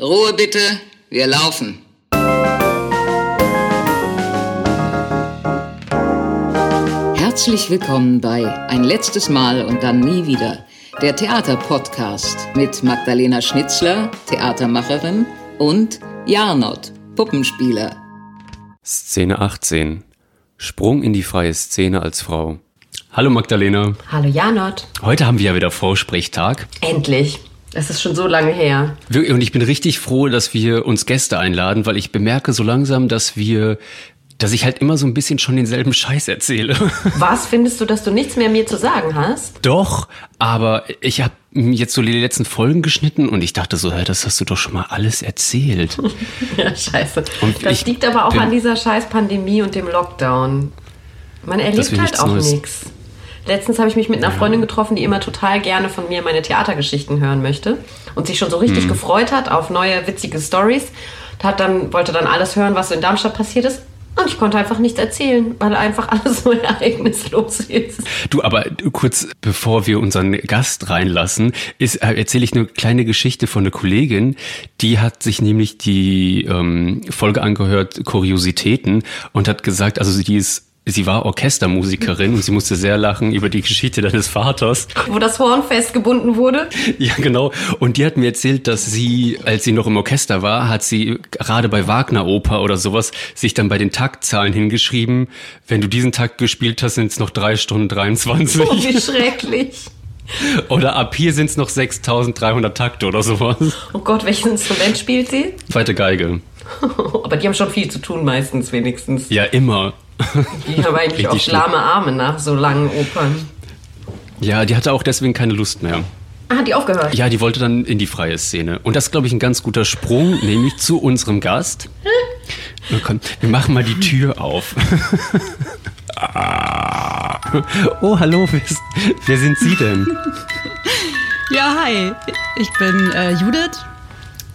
Ruhe bitte, wir laufen. Herzlich willkommen bei Ein letztes Mal und dann nie wieder, der Theaterpodcast mit Magdalena Schnitzler, Theatermacherin, und Jarnot, Puppenspieler. Szene 18. Sprung in die freie Szene als Frau. Hallo Magdalena. Hallo Janot. Heute haben wir ja wieder Vorsprechtag. Endlich. Es ist schon so lange her. Und ich bin richtig froh, dass wir uns Gäste einladen, weil ich bemerke so langsam, dass wir dass ich halt immer so ein bisschen schon denselben Scheiß erzähle. Was findest du, dass du nichts mehr mir zu sagen hast? Doch, aber ich habe jetzt so die letzten Folgen geschnitten und ich dachte so, hey, das hast du doch schon mal alles erzählt. ja, scheiße. Und das liegt aber auch an dieser scheiß Pandemie und dem Lockdown. Man erlebt halt auch nichts. Letztens habe ich mich mit einer Freundin getroffen, die immer total gerne von mir meine Theatergeschichten hören möchte und sich schon so richtig hm. gefreut hat auf neue witzige Stories. Hat dann wollte dann alles hören, was so in Darmstadt passiert ist. Und ich konnte einfach nichts erzählen, weil einfach alles so ereignislos ist. Du, aber kurz bevor wir unseren Gast reinlassen, ist, äh, erzähle ich eine kleine Geschichte von einer Kollegin, die hat sich nämlich die ähm, Folge angehört, Kuriositäten, und hat gesagt, also die ist sie war Orchestermusikerin und sie musste sehr lachen über die Geschichte deines Vaters. Wo das Horn festgebunden wurde? Ja, genau. Und die hat mir erzählt, dass sie, als sie noch im Orchester war, hat sie gerade bei Wagner-Oper oder sowas sich dann bei den Taktzahlen hingeschrieben, wenn du diesen Takt gespielt hast, sind es noch drei Stunden 23. Oh, wie schrecklich. Oder ab hier sind es noch 6300 Takte oder sowas. Oh Gott, welches Instrument spielt sie? Zweite Geige. Aber die haben schon viel zu tun, meistens wenigstens. Ja, immer. Die haben eigentlich auch lahme Arme nach so langen Opern. Ja, die hatte auch deswegen keine Lust mehr. Ah, hat die aufgehört? Ja, die wollte dann in die freie Szene. Und das ist, glaube ich, ein ganz guter Sprung, nämlich zu unserem Gast. Komm, wir machen mal die Tür auf. oh, hallo, wer, wer sind Sie denn? Ja, hi. Ich bin äh, Judith,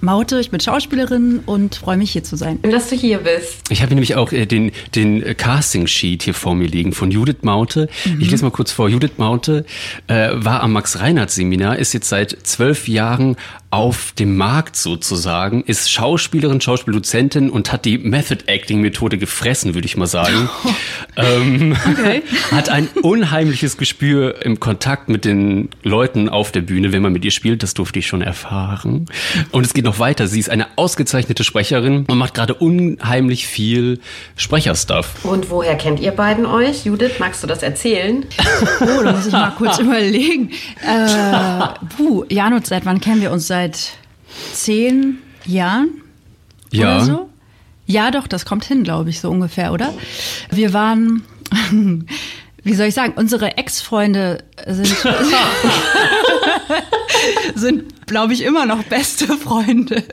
Maute, ich bin Schauspielerin und freue mich hier zu sein. Und dass du hier bist. Ich habe nämlich auch äh, den, den Casting-Sheet hier vor mir liegen von Judith Maute. Mhm. Ich lese mal kurz vor. Judith Maute äh, war am Max-Reinhardt-Seminar, ist jetzt seit zwölf Jahren auf dem Markt sozusagen, ist Schauspielerin, Schauspieldozentin und hat die Method Acting Methode gefressen, würde ich mal sagen. ähm, okay. Hat ein unheimliches Gespür im Kontakt mit den Leuten auf der Bühne, wenn man mit ihr spielt. Das durfte ich schon erfahren. Und es geht noch weiter. Sie ist eine ausgezeichnete Sprecherin und macht gerade unheimlich viel Sprecherstuff. Und woher kennt ihr beiden euch? Judith, magst du das erzählen? oh, da muss ich mal kurz überlegen. Äh, puh, Janut, seit wann kennen wir uns? Seit seit zehn Jahren ja. oder so. Ja, doch, das kommt hin, glaube ich, so ungefähr, oder? Wir waren, wie soll ich sagen, unsere Ex-Freunde sind, sind glaube ich, immer noch beste Freunde.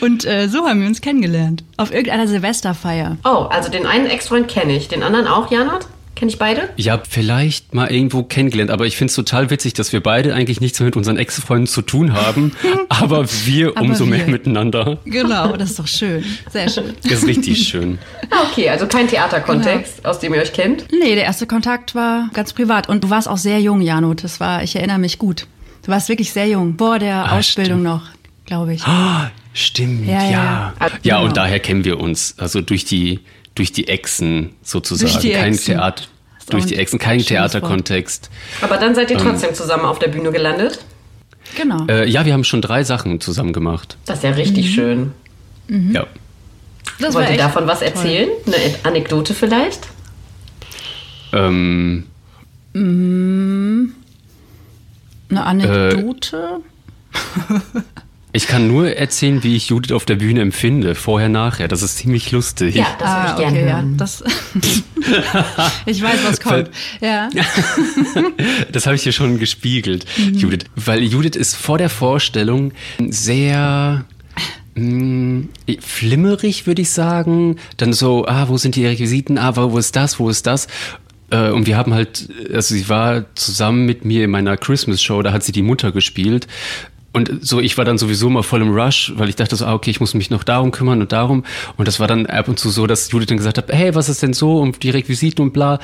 Und äh, so haben wir uns kennengelernt. Auf irgendeiner Silvesterfeier. Oh, also den einen Ex-Freund kenne ich. Den anderen auch, Janot? Kenne ich beide? Ja, vielleicht mal irgendwo kennengelernt, aber ich finde es total witzig, dass wir beide eigentlich nichts mehr mit unseren Ex-Freunden zu tun haben, aber wir aber umso wir. mehr miteinander. Genau, das ist doch schön. Sehr schön. Das ist richtig schön. Ah, okay, also kein Theaterkontext, genau. aus dem ihr euch kennt? Nee, der erste Kontakt war ganz privat. Und du warst auch sehr jung, Jano. Das war, ich erinnere mich gut. Du warst wirklich sehr jung, vor der ah, Ausbildung stimmt. noch, glaube ich. Ah, stimmt, ja. Ja, ja. ja und genau. daher kennen wir uns. Also durch die durch die Echsen sozusagen. Durch die kein Echsen. Theater, durch die Echsen, kein Theaterkontext. Aber dann seid ihr ähm, trotzdem ähm, zusammen auf der Bühne gelandet? Genau. Äh, ja, wir haben schon drei Sachen zusammen gemacht. Das ist ja richtig mhm. schön. Mhm. Ja. Das Wollt ihr davon was erzählen? Toll. Eine Anekdote vielleicht? Ähm. Mhm. Eine Anekdote? Äh, Ich kann nur erzählen, wie ich Judith auf der Bühne empfinde, vorher, nachher. Das ist ziemlich lustig. Ja, das würde ich ah, gerne okay, hören. Ja, das ich weiß, was kommt. Ja. das habe ich dir schon gespiegelt, mhm. Judith. Weil Judith ist vor der Vorstellung sehr mm, flimmerig, würde ich sagen. Dann so, ah, wo sind die Requisiten? Ah, wo ist das? Wo ist das? Äh, und wir haben halt, also sie war zusammen mit mir in meiner Christmas Show, da hat sie die Mutter gespielt. Und so, ich war dann sowieso mal voll im Rush, weil ich dachte so, ah, okay, ich muss mich noch darum kümmern und darum. Und das war dann ab und zu so, dass Judith dann gesagt hat, hey, was ist denn so und die Requisiten und bla.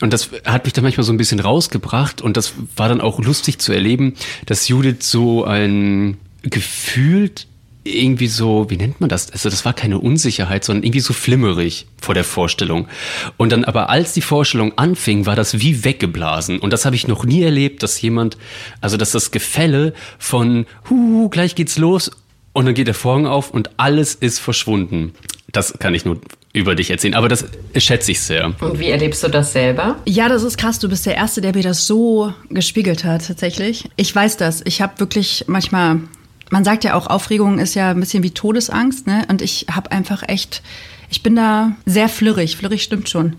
Und das hat mich dann manchmal so ein bisschen rausgebracht und das war dann auch lustig zu erleben, dass Judith so ein gefühlt irgendwie so, wie nennt man das? Also das war keine Unsicherheit, sondern irgendwie so flimmerig vor der Vorstellung. Und dann aber als die Vorstellung anfing, war das wie weggeblasen. Und das habe ich noch nie erlebt, dass jemand, also dass das Gefälle von, hu, gleich geht's los und dann geht der Vorhang auf und alles ist verschwunden. Das kann ich nur über dich erzählen, aber das schätze ich sehr. Und wie erlebst du das selber? Ja, das ist krass. Du bist der Erste, der mir das so gespiegelt hat, tatsächlich. Ich weiß das. Ich habe wirklich manchmal man sagt ja auch, Aufregung ist ja ein bisschen wie Todesangst, ne? Und ich habe einfach echt, ich bin da sehr flirrig. Flirrig stimmt schon.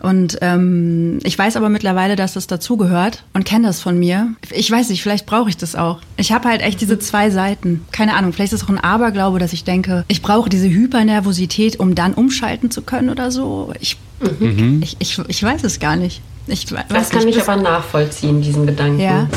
Und ähm, ich weiß aber mittlerweile, dass das dazugehört und kenne das von mir. Ich weiß nicht, vielleicht brauche ich das auch. Ich habe halt echt diese zwei Seiten. Keine Ahnung, vielleicht ist es auch ein Aberglaube, dass ich denke, ich brauche diese Hypernervosität, um dann umschalten zu können oder so. Ich, mhm. ich, ich, ich, weiß es gar nicht. Ich das kann nicht, ich aber nachvollziehen, diesen Gedanken. Ja.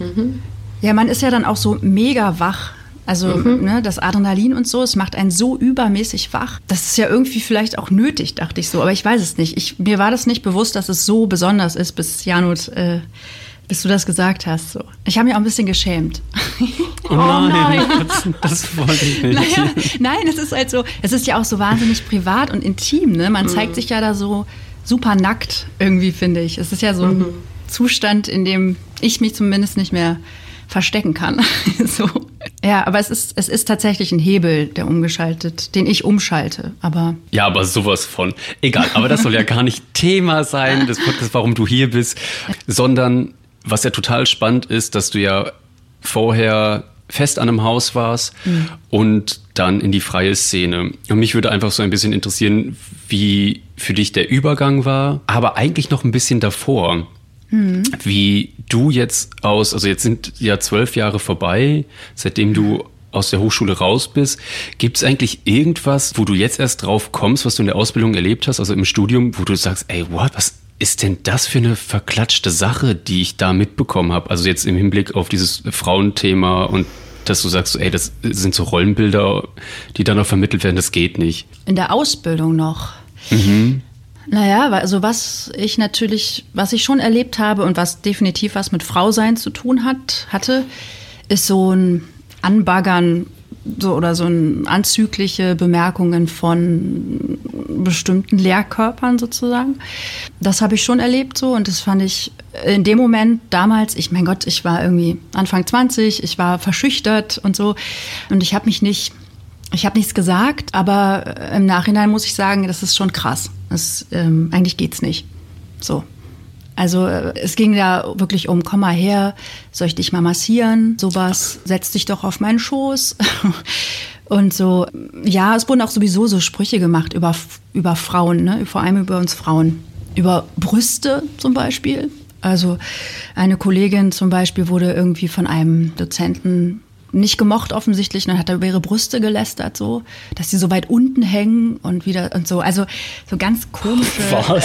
Mhm. Ja, man ist ja dann auch so mega wach. Also mhm. ne, das Adrenalin und so, es macht einen so übermäßig wach. Das ist ja irgendwie vielleicht auch nötig, dachte ich so. Aber ich weiß es nicht. Ich, mir war das nicht bewusst, dass es so besonders ist, bis Janut, äh, bis du das gesagt hast. So. Ich habe mich auch ein bisschen geschämt. Oh, oh nein, Das, das wollte ich nicht. Naja, nein, es ist halt so, es ist ja auch so wahnsinnig privat und intim. Ne? Man mhm. zeigt sich ja da so super nackt irgendwie, finde ich. Es ist ja so ein mhm. Zustand, in dem ich mich zumindest nicht mehr verstecken kann. so. Ja, aber es ist, es ist tatsächlich ein Hebel, der umgeschaltet, den ich umschalte. Aber ja, aber sowas von. Egal, aber das soll ja gar nicht Thema sein, das Podcast, warum du hier bist, sondern was ja total spannend ist, dass du ja vorher fest an einem Haus warst mhm. und dann in die freie Szene. Und mich würde einfach so ein bisschen interessieren, wie für dich der Übergang war, aber eigentlich noch ein bisschen davor. Mhm. Wie du jetzt aus, also jetzt sind ja zwölf Jahre vorbei, seitdem du aus der Hochschule raus bist. Gibt es eigentlich irgendwas, wo du jetzt erst drauf kommst, was du in der Ausbildung erlebt hast, also im Studium, wo du sagst, ey, what, was ist denn das für eine verklatschte Sache, die ich da mitbekommen habe? Also jetzt im Hinblick auf dieses Frauenthema und dass du sagst, ey, das sind so Rollenbilder, die dann noch vermittelt werden, das geht nicht. In der Ausbildung noch. Mhm. Naja, also was ich natürlich, was ich schon erlebt habe und was definitiv was mit Frausein zu tun hat, hatte, ist so ein Anbaggern so oder so ein anzügliche Bemerkungen von bestimmten Lehrkörpern sozusagen. Das habe ich schon erlebt so und das fand ich in dem Moment damals, ich mein Gott, ich war irgendwie Anfang 20, ich war verschüchtert und so und ich habe mich nicht ich habe nichts gesagt, aber im Nachhinein muss ich sagen, das ist schon krass. Das, ähm, eigentlich geht's nicht. So. Also äh, es ging da wirklich um, komm mal her, soll ich dich mal massieren? Sowas, setz dich doch auf meinen Schoß. Und so, ja, es wurden auch sowieso so Sprüche gemacht über, über Frauen, ne? vor allem über uns Frauen. Über Brüste zum Beispiel. Also eine Kollegin zum Beispiel wurde irgendwie von einem Dozenten nicht gemocht offensichtlich. dann hat er über ihre Brüste gelästert, so, dass sie so weit unten hängen und wieder und so. Also so ganz komische. Was?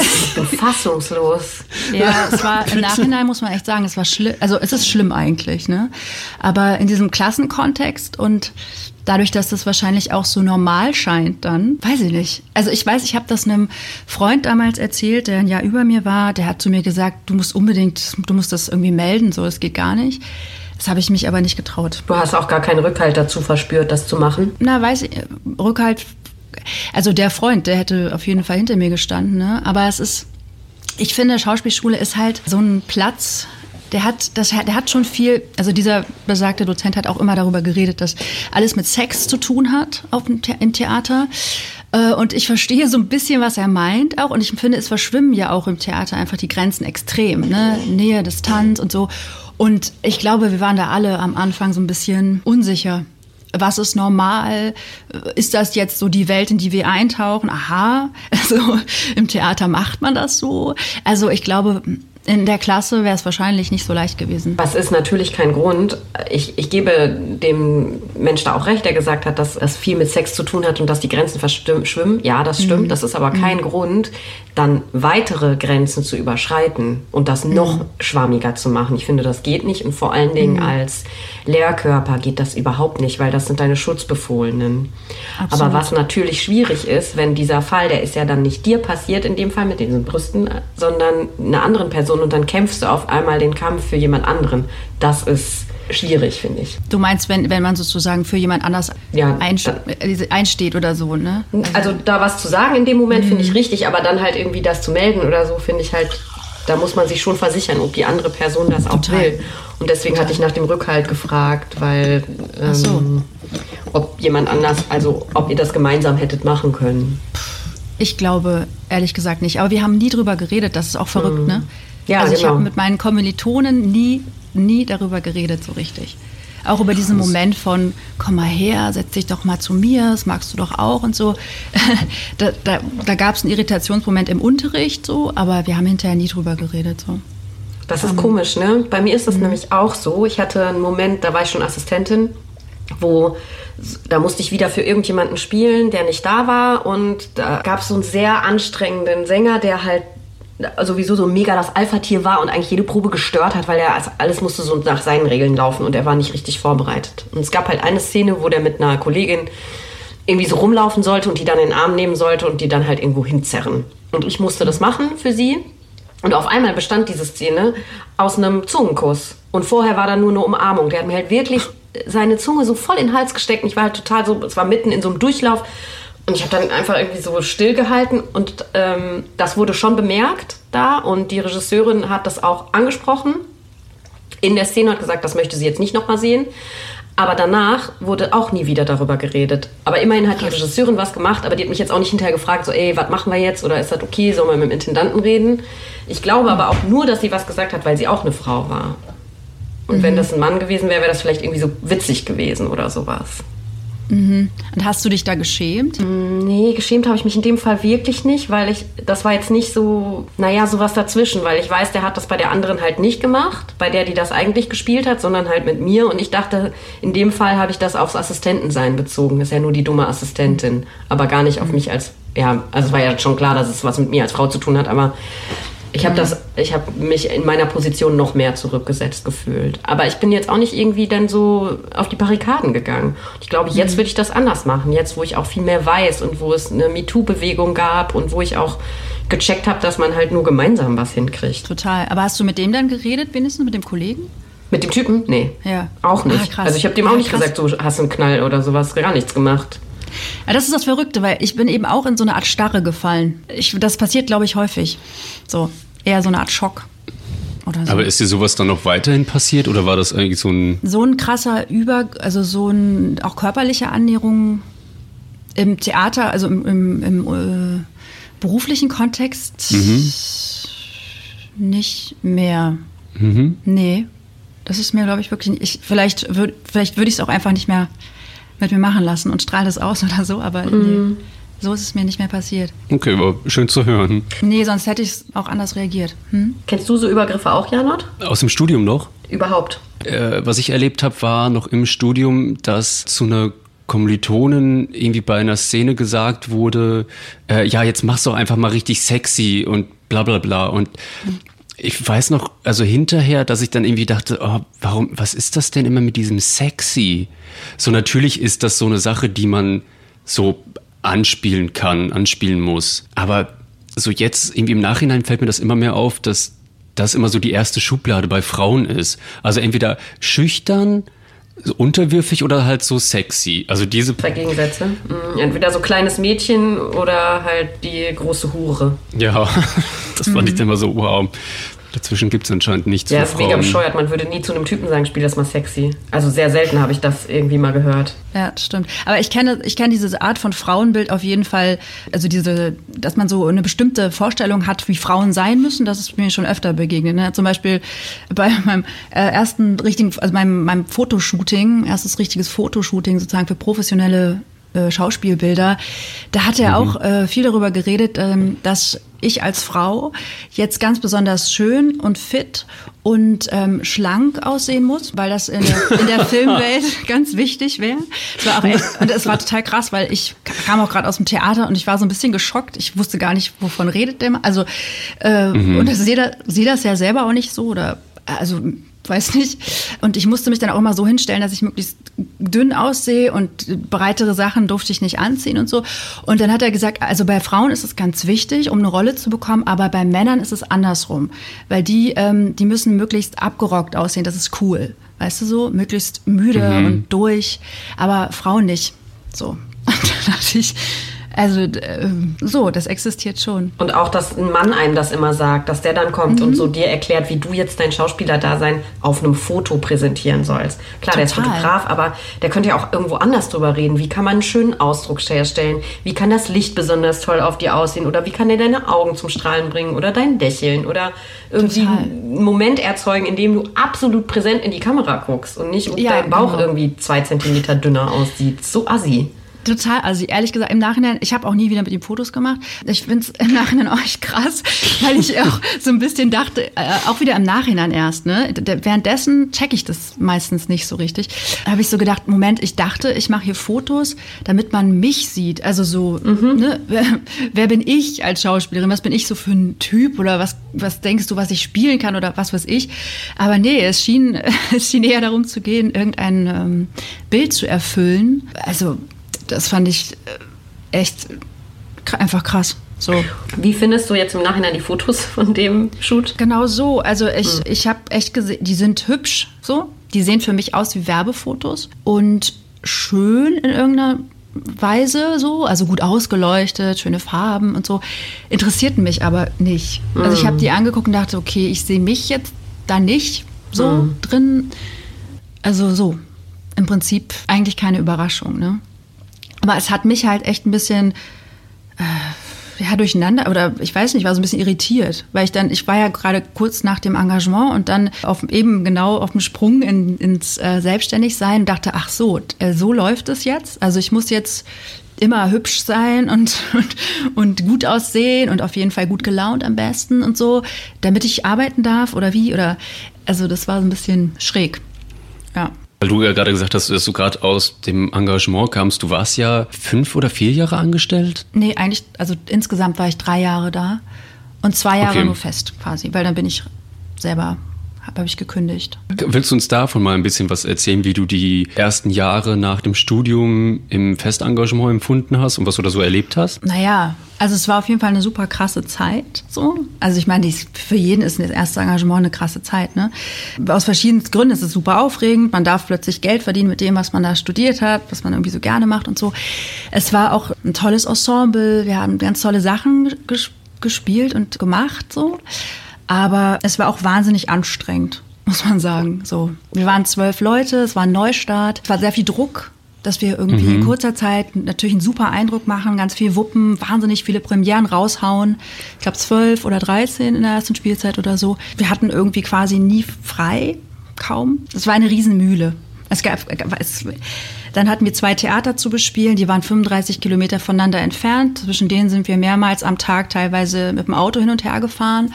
Fassungslos. Ja, es war im Nachhinein muss man echt sagen, es war schlimm. Also es ist schlimm eigentlich, ne? Aber in diesem Klassenkontext und dadurch, dass das wahrscheinlich auch so normal scheint, dann weiß ich nicht. Also ich weiß, ich habe das einem Freund damals erzählt, der ein Jahr über mir war. Der hat zu mir gesagt, du musst unbedingt, du musst das irgendwie melden, so, es geht gar nicht. Das habe ich mich aber nicht getraut. Du hast auch gar keinen Rückhalt dazu verspürt, das zu machen? Na, weiß ich, Rückhalt, also der Freund, der hätte auf jeden Fall hinter mir gestanden, ne? aber es ist, ich finde, Schauspielschule ist halt so ein Platz, der hat, das, der hat schon viel, also dieser besagte Dozent hat auch immer darüber geredet, dass alles mit Sex zu tun hat auf dem, im Theater. Äh, und ich verstehe so ein bisschen, was er meint auch. Und ich finde, es verschwimmen ja auch im Theater einfach die Grenzen extrem. Ne? Nähe, Distanz und so. Und ich glaube, wir waren da alle am Anfang so ein bisschen unsicher. Was ist normal? Ist das jetzt so die Welt, in die wir eintauchen? Aha, also im Theater macht man das so. Also ich glaube, in der Klasse wäre es wahrscheinlich nicht so leicht gewesen. Das ist natürlich kein Grund. Ich, ich gebe dem Mensch da auch recht, der gesagt hat, dass das viel mit Sex zu tun hat und dass die Grenzen verschwimmen. Ja, das stimmt. Mhm. Das ist aber kein mhm. Grund, dann weitere Grenzen zu überschreiten und das noch mhm. schwammiger zu machen. Ich finde, das geht nicht. Und vor allen Dingen mhm. als Lehrkörper geht das überhaupt nicht, weil das sind deine Schutzbefohlenen. Absolut. Aber was natürlich schwierig ist, wenn dieser Fall, der ist ja dann nicht dir passiert, in dem Fall mit diesen Brüsten, sondern einer anderen Person und dann kämpfst du auf einmal den Kampf für jemand anderen. Das ist schwierig, finde ich. Du meinst, wenn, wenn man sozusagen für jemand anders ja, äh, einsteht oder so, ne? Also, also, da was zu sagen in dem Moment finde ich mhm. richtig, aber dann halt irgendwie das zu melden oder so, finde ich halt, da muss man sich schon versichern, ob die andere Person das auch Total. will. Und deswegen Total. hatte ich nach dem Rückhalt gefragt, weil ähm, so. ob jemand anders, also ob ihr das gemeinsam hättet machen können. Ich glaube ehrlich gesagt nicht. Aber wir haben nie drüber geredet, das ist auch verrückt, mhm. ne? Ja, also ich genau. habe mit meinen Kommilitonen nie, nie darüber geredet, so richtig. Auch über diesen Moment von, komm mal her, setz dich doch mal zu mir, das magst du doch auch und so. da da, da gab es einen Irritationsmoment im Unterricht, so, aber wir haben hinterher nie drüber geredet. So. Das ist um, komisch, ne? Bei mir ist das mhm. nämlich auch so. Ich hatte einen Moment, da war ich schon Assistentin, wo da musste ich wieder für irgendjemanden spielen, der nicht da war. Und da gab es so einen sehr anstrengenden Sänger, der halt sowieso so mega das Alpha-Tier war und eigentlich jede Probe gestört hat, weil er alles musste so nach seinen Regeln laufen und er war nicht richtig vorbereitet. Und es gab halt eine Szene, wo der mit einer Kollegin irgendwie so rumlaufen sollte und die dann in den Arm nehmen sollte und die dann halt irgendwo hinzerren. Und ich musste das machen für sie. Und auf einmal bestand diese Szene aus einem Zungenkuss. Und vorher war da nur eine Umarmung. Der hat mir halt wirklich seine Zunge so voll in den Hals gesteckt. Und ich war halt total so, es war mitten in so einem Durchlauf. Und ich habe dann einfach irgendwie so stillgehalten und ähm, das wurde schon bemerkt da und die Regisseurin hat das auch angesprochen in der Szene hat gesagt, das möchte sie jetzt nicht nochmal sehen. Aber danach wurde auch nie wieder darüber geredet. Aber immerhin hat die Regisseurin was gemacht, aber die hat mich jetzt auch nicht hinterher gefragt, so, ey, was machen wir jetzt? Oder ist das okay? Sollen wir mit dem Intendanten reden? Ich glaube aber auch nur, dass sie was gesagt hat, weil sie auch eine Frau war. Und mhm. wenn das ein Mann gewesen wäre, wäre das vielleicht irgendwie so witzig gewesen oder sowas. Mhm. Und hast du dich da geschämt? Mm, nee, geschämt habe ich mich in dem Fall wirklich nicht, weil ich, das war jetzt nicht so, naja, sowas dazwischen, weil ich weiß, der hat das bei der anderen halt nicht gemacht, bei der, die das eigentlich gespielt hat, sondern halt mit mir. Und ich dachte, in dem Fall habe ich das aufs Assistentensein bezogen. ist ja nur die dumme Assistentin, aber gar nicht auf mhm. mich als, ja, also es war ja schon klar, dass es was mit mir als Frau zu tun hat, aber ich habe das, ich habe mich in meiner Position noch mehr zurückgesetzt gefühlt. Aber ich bin jetzt auch nicht irgendwie dann so auf die Barrikaden gegangen. Ich glaube, jetzt mhm. würde ich das anders machen. Jetzt, wo ich auch viel mehr weiß und wo es eine MeToo-Bewegung gab und wo ich auch gecheckt habe, dass man halt nur gemeinsam was hinkriegt. Total. Aber hast du mit dem dann geredet, wenigstens mit dem Kollegen? Mit dem Typen? Nee. Ja. Auch nicht. Ah, also ich habe dem auch nicht krass. gesagt, so hast du einen Knall oder sowas, gar nichts gemacht. Ja, das ist das Verrückte, weil ich bin eben auch in so eine Art Starre gefallen. Ich, das passiert, glaube ich, häufig. So, eher so eine Art Schock. So. Aber ist dir sowas dann noch weiterhin passiert oder war das eigentlich so ein. So ein krasser Über, also so ein auch körperliche Annäherung im Theater, also im, im, im äh, beruflichen Kontext mhm. nicht mehr. Mhm. Nee. Das ist mir, glaube ich, wirklich. Ich, vielleicht würde vielleicht würd ich es auch einfach nicht mehr mit mir machen lassen und strahle es aus oder so, aber mhm. nee. So ist es mir nicht mehr passiert. Okay, aber schön zu hören. Nee, sonst hätte ich auch anders reagiert. Hm? Kennst du so Übergriffe auch, Janot? Aus dem Studium noch? Überhaupt. Äh, was ich erlebt habe, war noch im Studium, dass zu einer Kommilitonin irgendwie bei einer Szene gesagt wurde, äh, ja, jetzt mach's doch einfach mal richtig sexy und bla bla bla. Und hm. Ich weiß noch, also hinterher, dass ich dann irgendwie dachte, oh, warum, was ist das denn immer mit diesem sexy? So natürlich ist das so eine Sache, die man so anspielen kann, anspielen muss. Aber so jetzt irgendwie im Nachhinein fällt mir das immer mehr auf, dass das immer so die erste Schublade bei Frauen ist. Also entweder schüchtern, so unterwürfig oder halt so sexy. Also diese zwei Gegensätze. Mhm. Entweder so kleines Mädchen oder halt die große Hure. Ja, das fand mhm. ich dann immer so wow. Dazwischen gibt es anscheinend nichts. Ja, ist mega bescheuert. Man würde nie zu einem Typen sagen, spiel das mal sexy. Also sehr selten habe ich das irgendwie mal gehört. Ja, das stimmt. Aber ich kenne, ich kenne diese Art von Frauenbild auf jeden Fall. Also diese, dass man so eine bestimmte Vorstellung hat, wie Frauen sein müssen, das ist mir schon öfter begegnet. Ne? Zum Beispiel bei meinem äh, ersten richtigen, also meinem, meinem Fotoshooting, erstes richtiges Fotoshooting sozusagen für professionelle äh, Schauspielbilder. Da hat er mhm. auch äh, viel darüber geredet, ähm, dass ich als Frau jetzt ganz besonders schön und fit und ähm, schlank aussehen muss, weil das in der, in der Filmwelt ganz wichtig wäre. Und es war total krass, weil ich kam auch gerade aus dem Theater und ich war so ein bisschen geschockt. Ich wusste gar nicht, wovon redet der. Also äh, mhm. und das sehe das, seh das ja selber auch nicht so oder also weiß nicht. Und ich musste mich dann auch immer so hinstellen, dass ich möglichst dünn aussehe und breitere Sachen durfte ich nicht anziehen und so. Und dann hat er gesagt, also bei Frauen ist es ganz wichtig, um eine Rolle zu bekommen, aber bei Männern ist es andersrum. Weil die, ähm, die müssen möglichst abgerockt aussehen, das ist cool. Weißt du so? Möglichst müde mhm. und durch. Aber Frauen nicht. So. Und dann dachte ich, also äh, so, das existiert schon. Und auch, dass ein Mann einem das immer sagt, dass der dann kommt mhm. und so dir erklärt, wie du jetzt dein Schauspielerdasein auf einem Foto präsentieren sollst. Klar, Total. der ist Fotograf, aber der könnte ja auch irgendwo anders drüber reden. Wie kann man einen schönen Ausdruck herstellen? Wie kann das Licht besonders toll auf dir aussehen? Oder wie kann der deine Augen zum Strahlen bringen? Oder dein Lächeln? Oder irgendwie Total. einen Moment erzeugen, in dem du absolut präsent in die Kamera guckst und nicht, ob ja, dein Bauch genau. irgendwie zwei Zentimeter dünner aussieht. So assi. Total, also ehrlich gesagt, im Nachhinein, ich habe auch nie wieder mit ihm Fotos gemacht. Ich finde es im Nachhinein auch echt krass, weil ich auch so ein bisschen dachte, äh, auch wieder im Nachhinein erst, ne? Währenddessen checke ich das meistens nicht so richtig. Da habe ich so gedacht, Moment, ich dachte, ich mache hier Fotos, damit man mich sieht. Also so, mhm. ne? Wer, wer, bin ich als Schauspielerin? Was bin ich so für ein Typ? Oder was, was denkst du, was ich spielen kann oder was weiß ich? Aber nee, es schien, es schien eher darum zu gehen, irgendein ähm, Bild zu erfüllen. Also das fand ich äh, echt einfach krass. So. Wie findest du jetzt im Nachhinein die Fotos von dem Shoot? Genau so. Also ich, hm. ich habe echt gesehen, die sind hübsch so. Die sehen für mich aus wie Werbefotos und schön in irgendeiner Weise so, also gut ausgeleuchtet, schöne Farben und so. Interessierten mich aber nicht. Also ich habe hm. die angeguckt und dachte, okay, ich sehe mich jetzt da nicht so mm. drin. Also so. Im Prinzip eigentlich keine Überraschung, ne? Aber es hat mich halt echt ein bisschen äh, ja, durcheinander oder ich weiß nicht, war so ein bisschen irritiert, weil ich dann, ich war ja gerade kurz nach dem Engagement und dann auf, eben genau auf dem Sprung in, ins äh, Selbstständigsein und dachte, ach so, äh, so läuft es jetzt. Also ich muss jetzt immer hübsch sein und, und, und gut aussehen und auf jeden Fall gut gelaunt am besten und so, damit ich arbeiten darf oder wie oder also das war so ein bisschen schräg. Ja. Weil du ja gerade gesagt hast, dass du gerade aus dem Engagement kamst. Du warst ja fünf oder vier Jahre angestellt? Nee, eigentlich, also insgesamt war ich drei Jahre da und zwei Jahre okay. nur fest quasi, weil dann bin ich selber habe ich gekündigt. Willst du uns davon mal ein bisschen was erzählen, wie du die ersten Jahre nach dem Studium im Festengagement empfunden hast und was du da so erlebt hast? Naja, also es war auf jeden Fall eine super krasse Zeit. So. Also ich meine, für jeden ist das erste Engagement eine krasse Zeit. Ne? Aus verschiedenen Gründen ist es super aufregend. Man darf plötzlich Geld verdienen mit dem, was man da studiert hat, was man irgendwie so gerne macht und so. Es war auch ein tolles Ensemble. Wir haben ganz tolle Sachen gespielt und gemacht. So. Aber es war auch wahnsinnig anstrengend, muss man sagen. So, wir waren zwölf Leute, es war ein Neustart, es war sehr viel Druck, dass wir irgendwie mhm. in kurzer Zeit natürlich einen super Eindruck machen, ganz viel wuppen, wahnsinnig viele Premieren raushauen. Ich glaube zwölf oder dreizehn in der ersten Spielzeit oder so. Wir hatten irgendwie quasi nie frei, kaum. Es war eine Riesenmühle. Es gab, es, dann hatten wir zwei Theater zu bespielen, die waren 35 Kilometer voneinander entfernt. Zwischen denen sind wir mehrmals am Tag teilweise mit dem Auto hin und her gefahren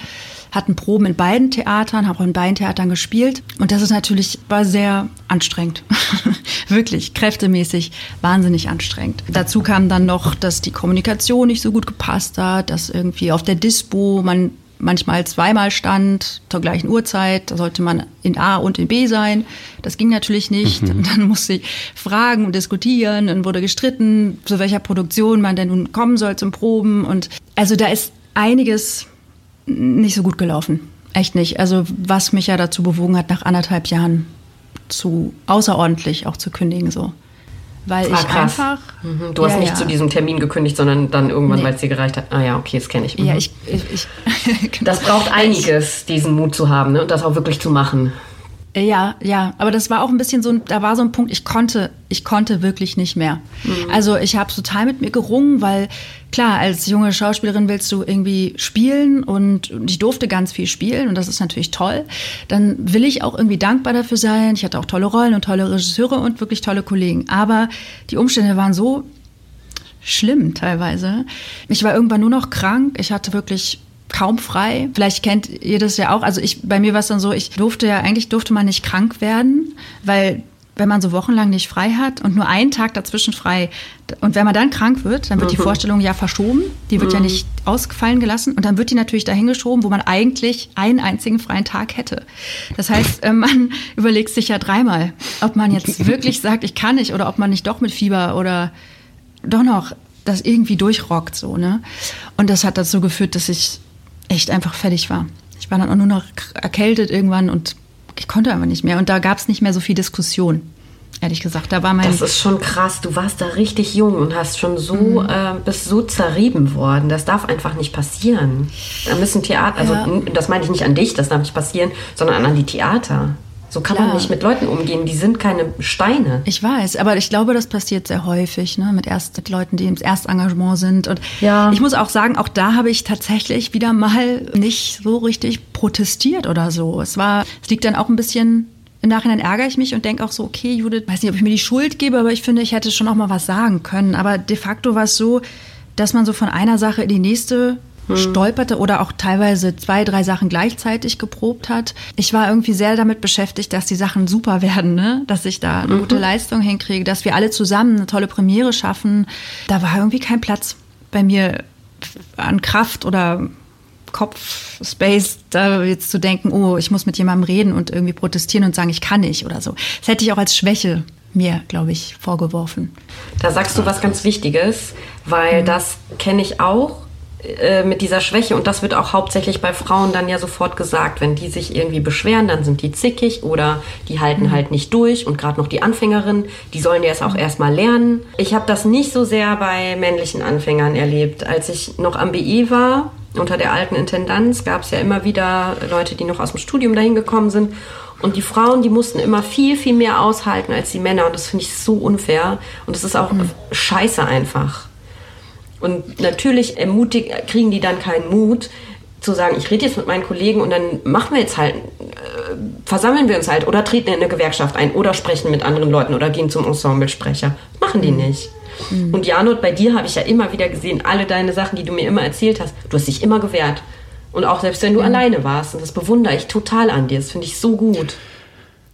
hatten Proben in beiden Theatern, haben auch in beiden Theatern gespielt. Und das ist natürlich, war sehr anstrengend. Wirklich, kräftemäßig wahnsinnig anstrengend. Dazu kam dann noch, dass die Kommunikation nicht so gut gepasst hat, dass irgendwie auf der Dispo man manchmal zweimal stand zur gleichen Uhrzeit. Da sollte man in A und in B sein. Das ging natürlich nicht. Mhm. Dann musste ich fragen und diskutieren. Dann wurde gestritten, zu welcher Produktion man denn nun kommen soll zum Proben. Und also da ist einiges nicht so gut gelaufen. Echt nicht. Also was mich ja dazu bewogen hat, nach anderthalb Jahren zu außerordentlich auch zu kündigen so. Weil ah, ich krass. einfach. Mhm. Du hast ja, nicht ja. zu diesem Termin gekündigt, sondern dann irgendwann, nee. weil es dir gereicht hat. Ah ja, okay, das kenne ich. Mhm. Ja, ich, ich, ich Das braucht einiges, diesen Mut zu haben ne? und das auch wirklich zu machen. Ja, ja, aber das war auch ein bisschen so, da war so ein Punkt, ich konnte, ich konnte wirklich nicht mehr. Mhm. Also ich habe total mit mir gerungen, weil klar, als junge Schauspielerin willst du irgendwie spielen und ich durfte ganz viel spielen und das ist natürlich toll. Dann will ich auch irgendwie dankbar dafür sein. Ich hatte auch tolle Rollen und tolle Regisseure und wirklich tolle Kollegen. Aber die Umstände waren so schlimm teilweise. Ich war irgendwann nur noch krank. Ich hatte wirklich kaum frei. Vielleicht kennt ihr das ja auch. Also ich, bei mir war es dann so, ich durfte ja, eigentlich durfte man nicht krank werden, weil wenn man so wochenlang nicht frei hat und nur einen Tag dazwischen frei und wenn man dann krank wird, dann wird mhm. die Vorstellung ja verschoben, die wird mhm. ja nicht ausgefallen gelassen und dann wird die natürlich dahin geschoben, wo man eigentlich einen einzigen freien Tag hätte. Das heißt, äh, man überlegt sich ja dreimal, ob man jetzt wirklich sagt, ich kann nicht oder ob man nicht doch mit Fieber oder doch noch das irgendwie durchrockt so, ne? Und das hat dazu geführt, dass ich echt einfach fertig war. Ich war dann auch nur noch erkältet irgendwann und ich konnte einfach nicht mehr. Und da gab es nicht mehr so viel Diskussion. Ehrlich gesagt, da war mein. Das ist schon krass. Du warst da richtig jung und hast schon so, mhm. äh, bist so zerrieben worden. Das darf einfach nicht passieren. Da müssen Theater, also ja. das meine ich nicht an dich, das darf nicht passieren, sondern an die Theater. So kann Klar. man nicht mit Leuten umgehen. Die sind keine Steine. Ich weiß, aber ich glaube, das passiert sehr häufig, ne? Mit, erst, mit Leuten, die im Erstengagement sind. Und ja. ich muss auch sagen, auch da habe ich tatsächlich wieder mal nicht so richtig protestiert oder so. Es war, es liegt dann auch ein bisschen im Nachhinein ärgere ich mich und denke auch so, okay, Judith, weiß nicht, ob ich mir die Schuld gebe, aber ich finde, ich hätte schon auch mal was sagen können. Aber de facto war es so, dass man so von einer Sache in die nächste hm. stolperte oder auch teilweise zwei, drei Sachen gleichzeitig geprobt hat. Ich war irgendwie sehr damit beschäftigt, dass die Sachen super werden, ne? dass ich da eine mhm. gute Leistung hinkriege, dass wir alle zusammen eine tolle Premiere schaffen. Da war irgendwie kein Platz bei mir an Kraft oder Kopf, Space, da jetzt zu denken, oh, ich muss mit jemandem reden und irgendwie protestieren und sagen, ich kann nicht oder so. Das hätte ich auch als Schwäche mir, glaube ich, vorgeworfen. Da sagst du was ganz Wichtiges, weil mhm. das kenne ich auch äh, mit dieser Schwäche und das wird auch hauptsächlich bei Frauen dann ja sofort gesagt, wenn die sich irgendwie beschweren, dann sind die zickig oder die halten mhm. halt nicht durch und gerade noch die Anfängerinnen, die sollen ja es auch mhm. erstmal lernen. Ich habe das nicht so sehr bei männlichen Anfängern erlebt. Als ich noch am BI war, unter der alten Intendanz, gab es ja immer wieder Leute, die noch aus dem Studium dahin gekommen sind und die Frauen, die mussten immer viel, viel mehr aushalten als die Männer. Und das finde ich so unfair. Und das ist auch mhm. scheiße einfach. Und natürlich ermutig, kriegen die dann keinen Mut, zu sagen, ich rede jetzt mit meinen Kollegen und dann machen wir jetzt halt, äh, versammeln wir uns halt oder treten in eine Gewerkschaft ein oder sprechen mit anderen Leuten oder gehen zum Ensemblesprecher. Machen die nicht. Mhm. Und Janot, bei dir habe ich ja immer wieder gesehen, alle deine Sachen, die du mir immer erzählt hast, du hast dich immer gewehrt. Und auch selbst wenn du mhm. alleine warst. Und das bewundere ich total an dir. Das finde ich so gut.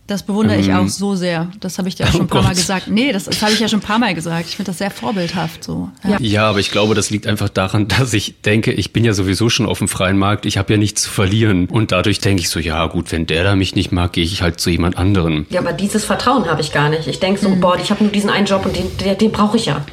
Das bewundere ich auch ähm, so sehr. Das habe ich dir ja schon ein paar Gott. Mal gesagt. Nee, das, das habe ich ja schon ein paar Mal gesagt. Ich finde das sehr vorbildhaft so. Ja. ja. aber ich glaube, das liegt einfach daran, dass ich denke, ich bin ja sowieso schon auf dem freien Markt. Ich habe ja nichts zu verlieren. Und dadurch denke ich so, ja gut, wenn der da mich nicht mag, gehe ich halt zu jemand anderem. Ja, aber dieses Vertrauen habe ich gar nicht. Ich denke so, mhm. boah, ich habe nur diesen einen Job und den, den, den brauche ich ja.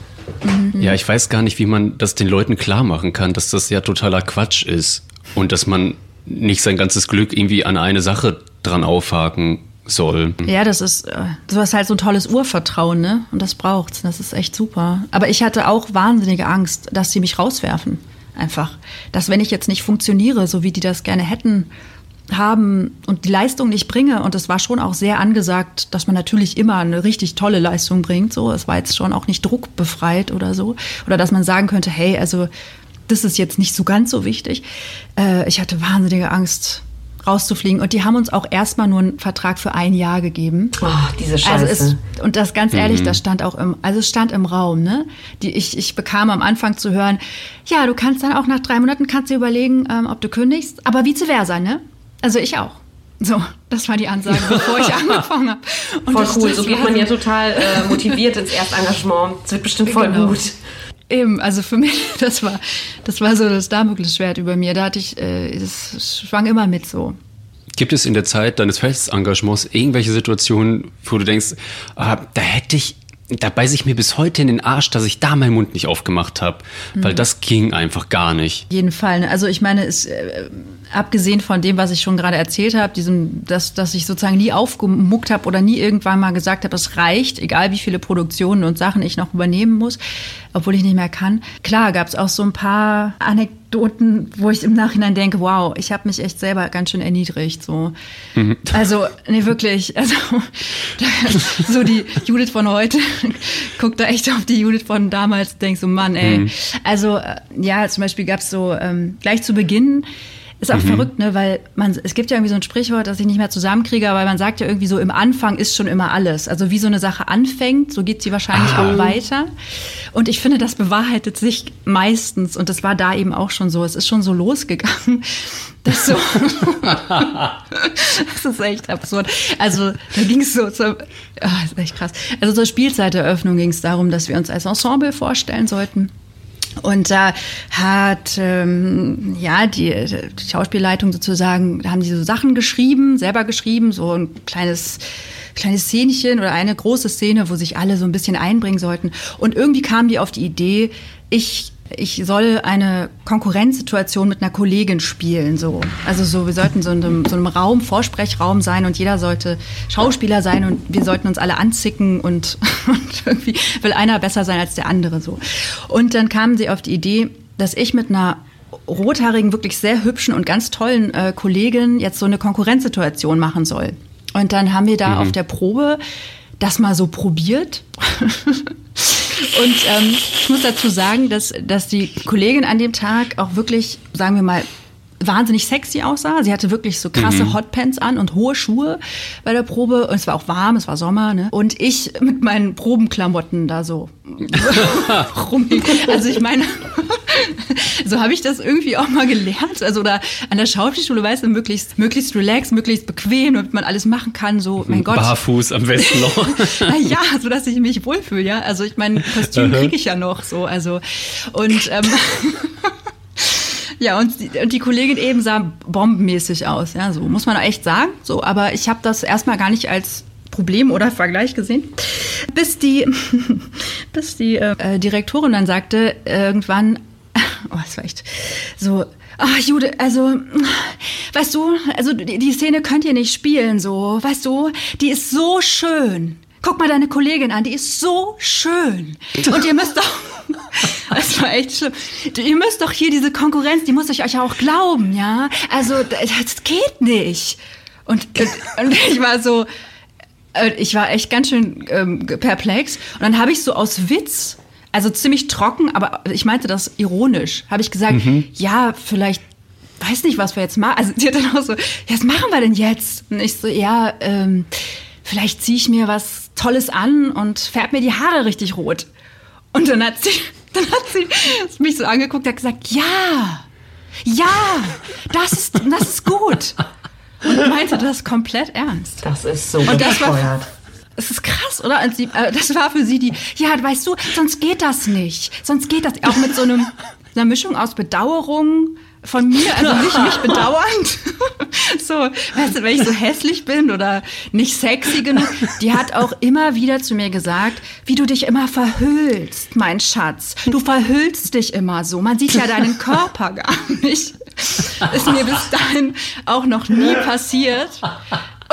Mhm. Ja, ich weiß gar nicht, wie man das den Leuten klar machen kann, dass das ja totaler Quatsch ist. Und dass man nicht sein ganzes Glück irgendwie an eine Sache dran aufhaken soll. Ja, das ist, äh, du hast halt so ein tolles Urvertrauen, ne? Und das braucht's. Das ist echt super. Aber ich hatte auch wahnsinnige Angst, dass sie mich rauswerfen. Einfach. Dass wenn ich jetzt nicht funktioniere, so wie die das gerne hätten, haben und die Leistung nicht bringe, und es war schon auch sehr angesagt, dass man natürlich immer eine richtig tolle Leistung bringt, so, es war jetzt schon auch nicht druckbefreit oder so, oder dass man sagen könnte, hey, also das ist jetzt nicht so ganz so wichtig. Äh, ich hatte wahnsinnige Angst, rauszufliegen. Und die haben uns auch erstmal nur einen Vertrag für ein Jahr gegeben. Oh, diese Scheiße. Also es, und das ganz ehrlich, mhm. das stand auch im, also es stand im Raum, ne? Die, ich, ich bekam am Anfang zu hören, ja, du kannst dann auch nach drei Monaten kannst du überlegen, ähm, ob du kündigst, aber vice versa, ne? Also ich auch. So, das war die Ansage, bevor ich angefangen habe. Voll cool, so geht man ja total äh, motiviert ins Erstengagement. Es wird bestimmt voll genau. gut. Eben, also für mich, das war, das war so das Damoklesschwert über mir. Da hatte ich, äh, das schwang immer mit so. Gibt es in der Zeit deines Festengagements irgendwelche Situationen, wo du denkst, ah, da hätte ich da beiße ich mir bis heute in den Arsch, dass ich da meinen Mund nicht aufgemacht habe, mhm. weil das ging einfach gar nicht. Jeden Fall. Ne? Also ich meine, es, äh, abgesehen von dem, was ich schon gerade erzählt habe, diesem, dass, dass ich sozusagen nie aufgemuckt habe oder nie irgendwann mal gesagt habe, es reicht, egal wie viele Produktionen und Sachen ich noch übernehmen muss, obwohl ich nicht mehr kann. Klar, gab es auch so ein paar Anekdoten, wo ich im Nachhinein denke, wow, ich habe mich echt selber ganz schön erniedrigt. So. Mhm. Also, nee, wirklich. Also, so die Judith von heute guckt da echt auf die Judith von damals, denkst so, Mann, ey. Mhm. Also, äh, ja, zum Beispiel gab es so ähm, gleich zu Beginn ist auch mhm. verrückt, ne? Weil man, es gibt ja irgendwie so ein Sprichwort, das ich nicht mehr zusammenkriege, aber man sagt ja irgendwie so, im Anfang ist schon immer alles. Also wie so eine Sache anfängt, so geht sie wahrscheinlich ah. auch weiter. Und ich finde, das bewahrheitet sich meistens. Und das war da eben auch schon so. Es ist schon so losgegangen. Das, so das ist echt absurd. Also da ging es so zur, oh, ist echt krass. Also zur Spielzeiteröffnung ging es darum, dass wir uns als Ensemble vorstellen sollten. Und da hat ähm, ja die, die Schauspielleitung sozusagen, da haben die so Sachen geschrieben, selber geschrieben, so ein kleines kleines Szenchen oder eine große Szene, wo sich alle so ein bisschen einbringen sollten. Und irgendwie kamen die auf die Idee, ich ich soll eine Konkurrenzsituation mit einer Kollegin spielen. So. Also so, wir sollten so in einem, so einem Raum, Vorsprechraum sein und jeder sollte Schauspieler sein und wir sollten uns alle anzicken und, und irgendwie will einer besser sein als der andere. So. Und dann kamen sie auf die Idee, dass ich mit einer rothaarigen, wirklich sehr hübschen und ganz tollen äh, Kollegin jetzt so eine Konkurrenzsituation machen soll. Und dann haben wir da mhm. auf der Probe das mal so probiert. Und ähm, ich muss dazu sagen, dass, dass die Kollegin an dem Tag auch wirklich, sagen wir mal, wahnsinnig sexy aussah. Sie hatte wirklich so krasse mhm. Hotpants an und hohe Schuhe bei der Probe. Und es war auch warm, es war Sommer. Ne? Und ich mit meinen Probenklamotten da so rum. Also ich meine, so habe ich das irgendwie auch mal gelernt. Also oder an der Schauspielschule, weißt du, möglichst, möglichst relaxed, möglichst bequem, damit man alles machen kann. So, mein Gott. Barfuß am besten noch. ja, so dass ich mich wohlfühle, ja. Also ich meine, Kostüm kriege ich ja noch so. Also und ähm, Ja, und die, und die Kollegin eben sah bombenmäßig aus, ja, so muss man echt sagen. So, aber ich habe das erstmal gar nicht als Problem oder Vergleich gesehen, bis die, bis die äh, Direktorin dann sagte irgendwann, oh, das war echt so, Ach, Jude, also, weißt du, also die, die Szene könnt ihr nicht spielen, so, weißt du, die ist so schön. Guck mal deine Kollegin an, die ist so schön. Und ihr müsst doch, das war echt schlimm. Ihr müsst doch hier diese Konkurrenz, die muss ich euch auch glauben, ja? Also, das geht nicht. Und, und, und ich war so, äh, ich war echt ganz schön ähm, perplex. Und dann habe ich so aus Witz, also ziemlich trocken, aber ich meinte das ironisch, habe ich gesagt, mhm. ja, vielleicht weiß nicht, was wir jetzt machen. Also sie hat dann auch so, ja, was machen wir denn jetzt? Und ich so, ja, ähm, vielleicht ziehe ich mir was Tolles an und färbe mir die Haare richtig rot. Und dann hat sie, dann hat sie mich so angeguckt, hat gesagt, ja, ja, das ist, das ist gut. Und meinte das komplett ernst. Das ist so und das war, es ist krass, oder? Sie, äh, das war für sie die, ja, weißt du, sonst geht das nicht. Sonst geht das auch mit so einem, einer Mischung aus Bedauerung, von mir, also nicht mich bedauernd. so, weißt du, wenn ich so hässlich bin oder nicht sexy genug, die hat auch immer wieder zu mir gesagt, wie du dich immer verhüllst, mein Schatz. Du verhüllst dich immer so. Man sieht ja deinen Körper gar nicht. Ist mir bis dahin auch noch nie passiert.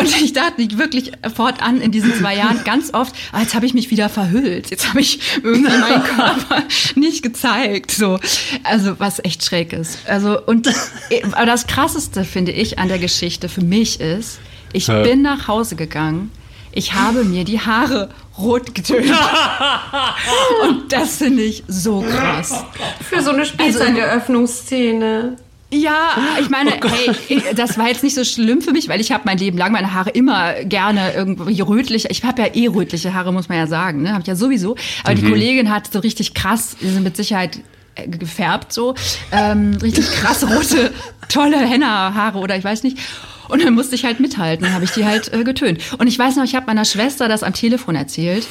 Und ich dachte wirklich fortan in diesen zwei Jahren ganz oft, ah, jetzt habe ich mich wieder verhüllt. Jetzt habe ich irgendwie meinen Körper nicht gezeigt. So. Also was echt schräg ist. Also, und aber das krasseste, finde ich, an der Geschichte für mich ist, ich ja. bin nach Hause gegangen. Ich habe mir die Haare rot getönt. Und das finde ich so krass. Für so eine Spielzeugeröffnungsszene. Also, ja, ich meine, oh hey, das war jetzt nicht so schlimm für mich, weil ich habe mein Leben lang meine Haare immer gerne irgendwie rötlich. Ich habe ja eh rötliche Haare, muss man ja sagen, ne? Habe ich ja sowieso. Aber mhm. die Kollegin hat so richtig krass, die sind mit Sicherheit äh, gefärbt so, ähm, richtig krass rote, tolle Henna-Haare oder ich weiß nicht. Und dann musste ich halt mithalten, habe ich die halt äh, getönt. Und ich weiß noch, ich habe meiner Schwester das am Telefon erzählt.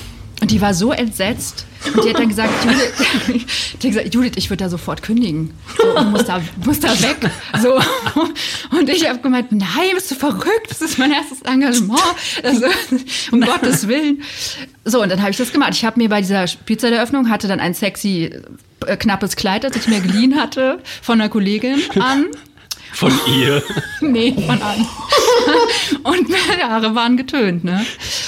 Und die war so entsetzt. Und die hat dann gesagt, Judith, hat gesagt, Judith ich würde da sofort kündigen. So, du musst da, musst da weg. So. Und ich habe gemeint, nein, bist du verrückt? Das ist mein erstes Engagement. Also, um Gottes Willen. So, und dann habe ich das gemacht. Ich habe mir bei dieser Spielzeiteröffnung, hatte dann ein sexy, äh, knappes Kleid, das ich mir geliehen hatte, von einer Kollegin an. Von ihr? nee, von an. und meine Haare waren getönt, ne?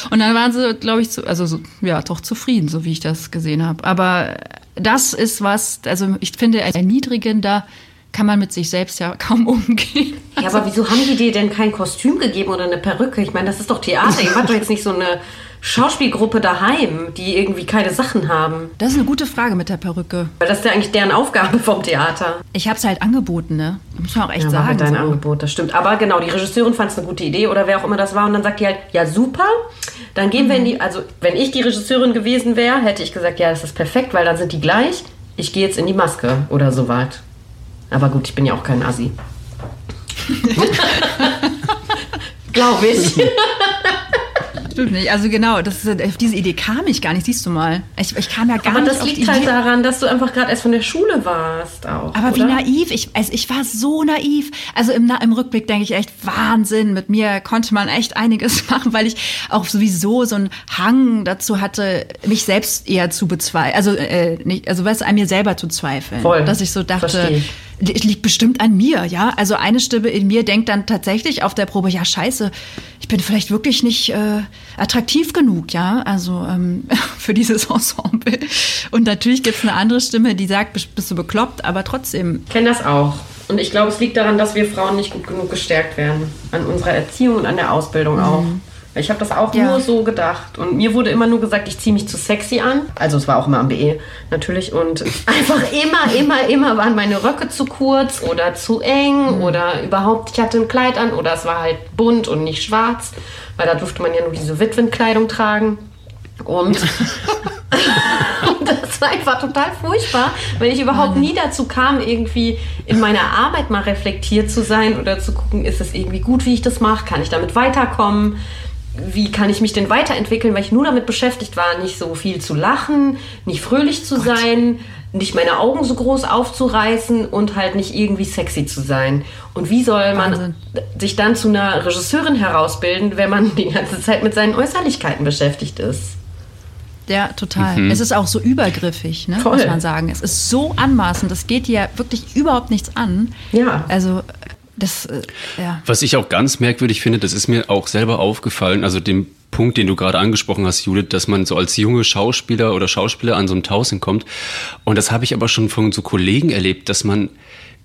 Und dann waren sie, glaube ich, zu, also so, ja, doch zufrieden, so wie ich das gesehen habe. Aber das ist was, also ich finde, erniedrigender kann man mit sich selbst ja kaum umgehen. Ja, aber wieso haben die dir denn kein Kostüm gegeben oder eine Perücke? Ich meine, das ist doch Theater. Ihr macht doch jetzt nicht so eine Schauspielgruppe daheim, die irgendwie keine Sachen haben? Das ist eine gute Frage mit der Perücke. Weil das ist ja eigentlich deren Aufgabe vom Theater. Ich habe es halt angeboten, ne? Muss man auch echt ja, sagen. War halt dein so. Angebot, das stimmt. Aber genau, die Regisseurin fand es eine gute Idee oder wer auch immer das war. Und dann sagt die halt, ja super, dann gehen wir in die, also wenn ich die Regisseurin gewesen wäre, hätte ich gesagt, ja, das ist perfekt, weil dann sind die gleich. Ich gehe jetzt in die Maske oder so weit. Aber gut, ich bin ja auch kein Assi. Glaube ich. Stimmt nicht. Also genau, das ist, auf diese Idee kam ich gar nicht, siehst du mal. Ich, ich kam ja gar Aber nicht das auf die liegt halt Idee. daran, dass du einfach gerade erst von der Schule warst auch. Aber wie oder? naiv, ich, also ich war so naiv. Also im, im Rückblick denke ich echt, Wahnsinn, mit mir konnte man echt einiges machen, weil ich auch sowieso so einen Hang dazu hatte, mich selbst eher zu bezweifeln. Also, äh, nicht, also weißt du, an mir selber zu zweifeln. Voll. Dass ich so dachte, Versteh ich. Es liegt bestimmt an mir, ja. Also eine Stimme in mir denkt dann tatsächlich auf der Probe, ja scheiße, ich bin vielleicht wirklich nicht äh, attraktiv genug, ja, also ähm, für dieses Ensemble. Und natürlich gibt es eine andere Stimme, die sagt, bist, bist du bekloppt, aber trotzdem. Ich kenne das auch. Und ich glaube, es liegt daran, dass wir Frauen nicht gut genug gestärkt werden. An unserer Erziehung und an der Ausbildung auch. Ich habe das auch Ja. nur so gedacht. Und mir wurde immer nur gesagt, ich ziehe mich zu sexy an. Also es war auch immer am BE natürlich. Und einfach immer, immer, immer waren meine Röcke zu kurz oder zu eng oder überhaupt, ich hatte ein Kleid an oder es war halt bunt und nicht schwarz. Weil da durfte man ja nur diese Witwenkleidung tragen. Und und das war einfach total furchtbar, weil ich überhaupt nie dazu kam, irgendwie in meiner Arbeit mal reflektiert zu sein oder zu gucken, ist es irgendwie gut, wie ich das mache? Kann ich damit weiterkommen? Wie kann ich mich denn weiterentwickeln? Weil ich nur damit beschäftigt war, nicht so viel zu lachen, nicht fröhlich zu sein, nicht meine Augen so groß aufzureißen und halt nicht irgendwie sexy zu sein. Und wie soll man Wahnsinn. sich dann zu einer Regisseurin herausbilden, wenn man die ganze Zeit mit seinen Äußerlichkeiten beschäftigt ist? Ja, total. Es ist auch so übergriffig, ne, muss man sagen. Es ist so anmaßend, das geht dir wirklich überhaupt nichts an. Ja. Also, das, äh, ja. Was ich auch ganz merkwürdig finde, das ist mir auch selber aufgefallen, also dem Punkt, den du gerade angesprochen hast, Judith, dass man so als junge Schauspieler oder Schauspieler an so ein Tausend kommt. Und das habe ich aber schon von so Kollegen erlebt, dass man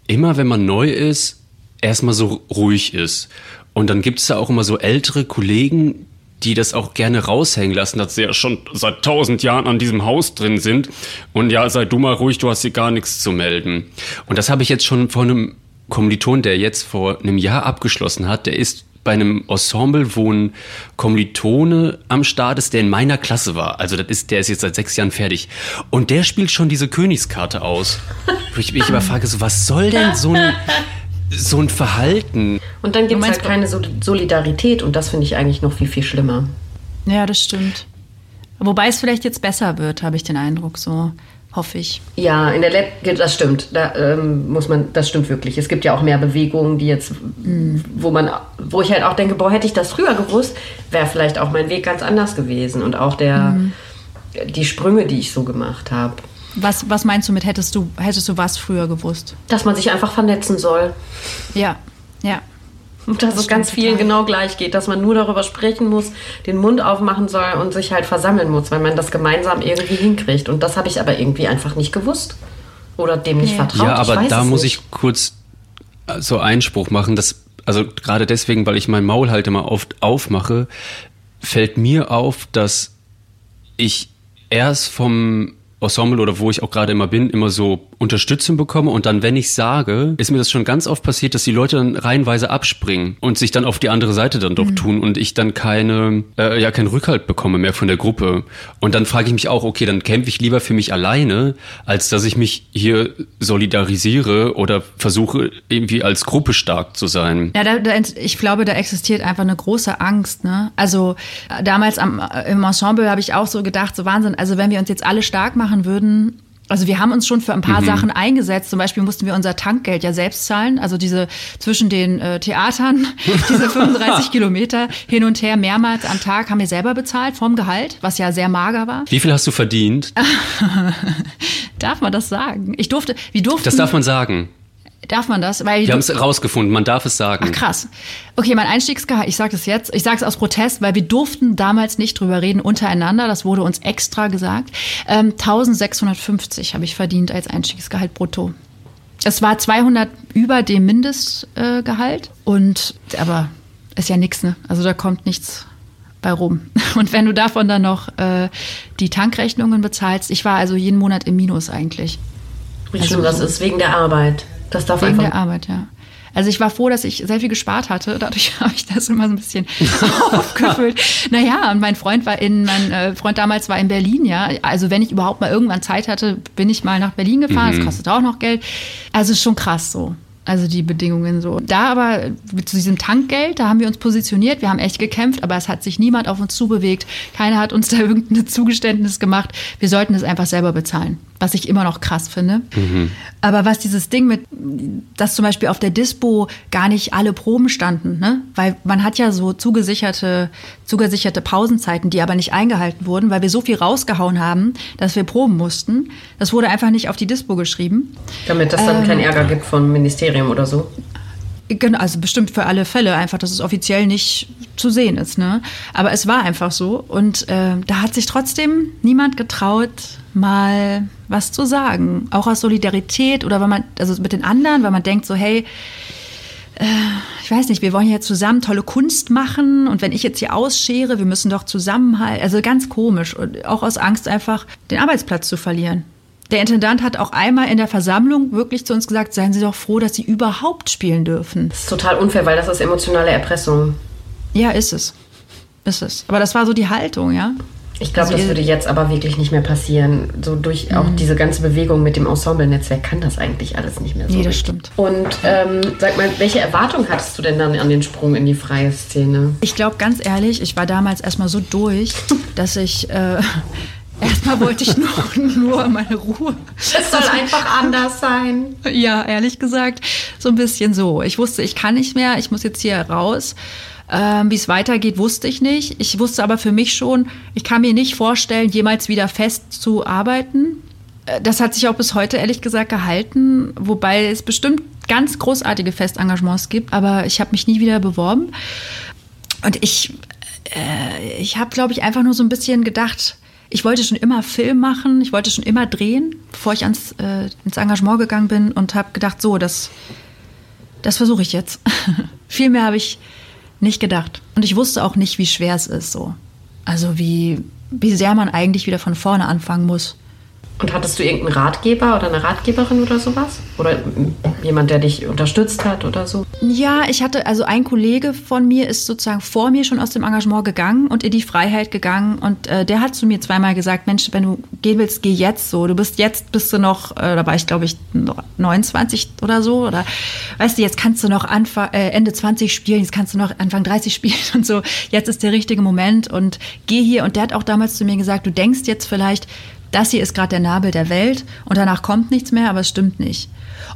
immer, wenn man neu ist, erstmal so ruhig ist. Und dann gibt es da auch immer so ältere Kollegen, die das auch gerne raushängen lassen, dass sie ja schon seit tausend Jahren an diesem Haus drin sind. Und ja, sei du mal ruhig, du hast hier gar nichts zu melden. Und das habe ich jetzt schon von einem Kommiliton, der jetzt vor einem Jahr abgeschlossen hat, der ist bei einem Ensemble, wo ein Kommilitone am Start ist, der in meiner Klasse war. Also das ist, der ist jetzt seit sechs Jahren fertig. Und der spielt schon diese Königskarte aus. Wo ich mich immer frage, so, was soll denn so ein, so ein Verhalten? Und dann gibt es halt keine Sol- Solidarität und das finde ich eigentlich noch viel, viel schlimmer. ja, das stimmt. Wobei es vielleicht jetzt besser wird, habe ich den Eindruck, so hoffe ich. Ja, in der Let das stimmt. Da ähm, muss man, das stimmt wirklich. Es gibt ja auch mehr Bewegungen, die jetzt, wo man, wo ich halt auch denke, boah, hätte ich das früher gewusst, wäre vielleicht auch mein Weg ganz anders gewesen und auch der, die Sprünge, die ich so gemacht habe. Was, was meinst du mit, hättest du, hättest du was früher gewusst? Dass man sich einfach vernetzen soll. Ja, ja. Und dass Das es ganz vielen total. genau gleich geht, dass man nur darüber sprechen muss, den Mund aufmachen soll und sich halt versammeln muss, weil man das gemeinsam irgendwie hinkriegt. Und das habe ich aber irgendwie einfach nicht gewusst. Oder dem nicht Nee. vertraut. Ja, Ich aber weiß da es muss nicht. ich kurz äh, so Einspruch machen, dass, also gerade deswegen, weil ich mein Maul halt immer oft aufmache, fällt mir auf, dass ich erst vom Ensemble oder wo ich auch gerade immer bin, immer so Unterstützung bekomme und dann, wenn ich sage, ist mir das schon ganz oft passiert, dass die Leute dann reihenweise abspringen und sich dann auf die andere Seite dann doch tun und ich dann keine, äh, ja, keinen Rückhalt bekomme mehr von der Gruppe. Und dann frage ich mich auch, okay, dann kämpfe ich lieber für mich alleine, als dass ich mich hier solidarisiere oder versuche, irgendwie als Gruppe stark zu sein. Ja, da, da, ich glaube, da existiert einfach eine große Angst. Ne? Also damals am, im Ensemble habe ich auch so gedacht, so Wahnsinn, also wenn wir uns jetzt alle stark machen würden, also wir haben uns schon für ein paar Sachen eingesetzt. Zum Beispiel mussten wir unser Tankgeld ja selbst zahlen. Also diese zwischen den äh, Theatern, diese 35 Kilometer hin und her mehrmals am Tag haben wir selber bezahlt vom Gehalt, was ja sehr mager war. Wie viel hast du verdient? Darf man das sagen? Ich durfte, wie durften, Das darf man sagen. Darf man das? Weil Wir haben es rausgefunden, man darf es sagen. Ach krass. Okay, mein Einstiegsgehalt, ich sage es jetzt, ich sage es aus Protest, weil wir durften damals nicht drüber reden untereinander, das wurde uns extra gesagt. Ähm, 1650 habe ich verdient als Einstiegsgehalt brutto. Es war 200 über dem Mindestgehalt äh, Gehalt und aber ist ja nichts, ne? Also da kommt nichts bei rum. Und wenn du davon dann noch äh, die Tankrechnungen bezahlst, ich war also jeden Monat im Minus eigentlich. Wie also, schlimm das ist, wegen der Arbeit. Das darf wegen einfach der Arbeit, ja. Also ich war froh, dass ich sehr viel gespart hatte. Dadurch habe ich das immer so ein bisschen aufgefüllt. Naja, und mein Freund war in, mein äh, Freund damals war in Berlin, ja. Also wenn ich überhaupt mal irgendwann Zeit hatte, bin ich mal nach Berlin gefahren. Mhm. Das kostet auch noch Geld. Also ist schon krass so. Also die Bedingungen so. Da aber zu diesem Tankgeld, da haben wir uns positioniert, wir haben echt gekämpft, aber es hat sich niemand auf uns zubewegt. Keiner hat uns da irgendein Zugeständnis gemacht. Wir sollten es einfach selber bezahlen was ich immer noch krass finde. Mhm. Aber was dieses Ding mit, dass zum Beispiel auf der Dispo gar nicht alle Proben standen, ne? weil man hat ja so zugesicherte, zugesicherte Pausenzeiten, die aber nicht eingehalten wurden, weil wir so viel rausgehauen haben, dass wir proben mussten. Das wurde einfach nicht auf die Dispo geschrieben. Damit es dann ähm, keinen Ärger gibt vom Ministerium oder so. Genau, also bestimmt für alle Fälle, einfach, dass es offiziell nicht zu sehen ist. Ne? Aber es war einfach so. Und äh, da hat sich trotzdem niemand getraut, mal was zu sagen. Auch aus Solidarität oder wenn man, also mit den anderen, weil man denkt so, hey, äh, ich weiß nicht, wir wollen ja zusammen tolle Kunst machen und wenn ich jetzt hier ausschere, wir müssen doch zusammenhalten. Also ganz komisch und auch aus Angst einfach den Arbeitsplatz zu verlieren. Der Intendant hat auch einmal in der Versammlung wirklich zu uns gesagt, seien Sie doch froh, dass Sie überhaupt spielen dürfen. Das ist total unfair, weil das ist emotionale Erpressung. Ja, ist es. Ist es. Aber das war so die Haltung, ja. Ich glaube, also das würde jetzt aber wirklich nicht mehr passieren. So durch auch mhm. diese ganze Bewegung mit dem Ensemble-Netzwerk kann das eigentlich alles nicht mehr so. Nee, das stimmt. Und ähm, sag mal, welche Erwartung hattest du denn dann an den Sprung in die freie Szene? Ich glaube, ganz ehrlich, ich war damals erstmal so durch, dass ich äh, Erstmal wollte ich nur, nur meine Ruhe. Es soll einfach anders sein. Ja, ehrlich gesagt, so ein bisschen so. Ich wusste, ich kann nicht mehr, ich muss jetzt hier raus. Ähm, Wie es weitergeht, wusste ich nicht. Ich wusste aber für mich schon, ich kann mir nicht vorstellen, jemals wieder fest zu arbeiten. Äh, das hat sich auch bis heute ehrlich gesagt gehalten, wobei es bestimmt ganz großartige Festengagements gibt, aber ich habe mich nie wieder beworben. Und ich, äh, ich habe, glaube ich, einfach nur so ein bisschen gedacht, ich wollte schon immer Film machen, ich wollte schon immer drehen, bevor ich ans, äh, ins Engagement gegangen bin und habe gedacht, so, das, das versuche ich jetzt. Viel mehr habe ich nicht gedacht. Und ich wusste auch nicht, wie schwer es ist so. Also wie, wie sehr man eigentlich wieder von vorne anfangen muss. Und hattest du irgendeinen Ratgeber oder eine Ratgeberin oder sowas? Oder jemand, der dich unterstützt hat oder so? Ja, ich hatte, also ein Kollege von mir ist sozusagen vor mir schon aus dem Engagement gegangen und in die Freiheit gegangen. Und äh, der hat zu mir zweimal gesagt, Mensch, wenn du gehen willst, geh jetzt so. Du bist jetzt, bist du noch, äh, da war ich glaube ich 29 oder so. Oder weißt du, jetzt kannst du noch Anfang, äh, Ende 20 spielen, jetzt kannst du noch Anfang 30 spielen und so. Jetzt ist der richtige Moment und geh hier. Und der hat auch damals zu mir gesagt, du denkst jetzt vielleicht, das hier ist gerade der Nabel der Welt und danach kommt nichts mehr, aber es stimmt nicht.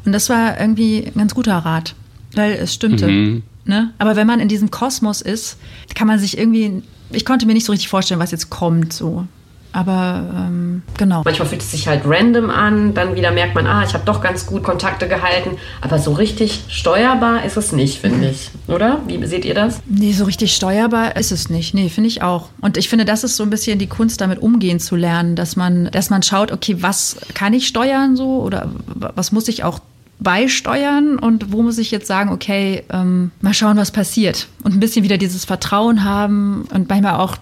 Und das war irgendwie ein ganz guter Rat, weil es stimmte. Mhm. Ne? Aber wenn man in diesem Kosmos ist, kann man sich irgendwie, ich konnte mir nicht so richtig vorstellen, was jetzt kommt. So. Aber ähm, genau. Manchmal fühlt es sich halt random an, dann wieder merkt man, ah, ich habe doch ganz gut Kontakte gehalten. Aber so richtig steuerbar ist es nicht, finde ich. Oder? Wie seht ihr das? Nee, so richtig steuerbar ist es nicht. Nee, finde ich auch. Und ich finde, das ist so ein bisschen die Kunst, damit umgehen zu lernen, dass man, dass man schaut, okay, was kann ich steuern so oder was muss ich auch beisteuern und wo muss ich jetzt sagen, okay, ähm, mal schauen, was passiert. Und ein bisschen wieder dieses Vertrauen haben und manchmal auch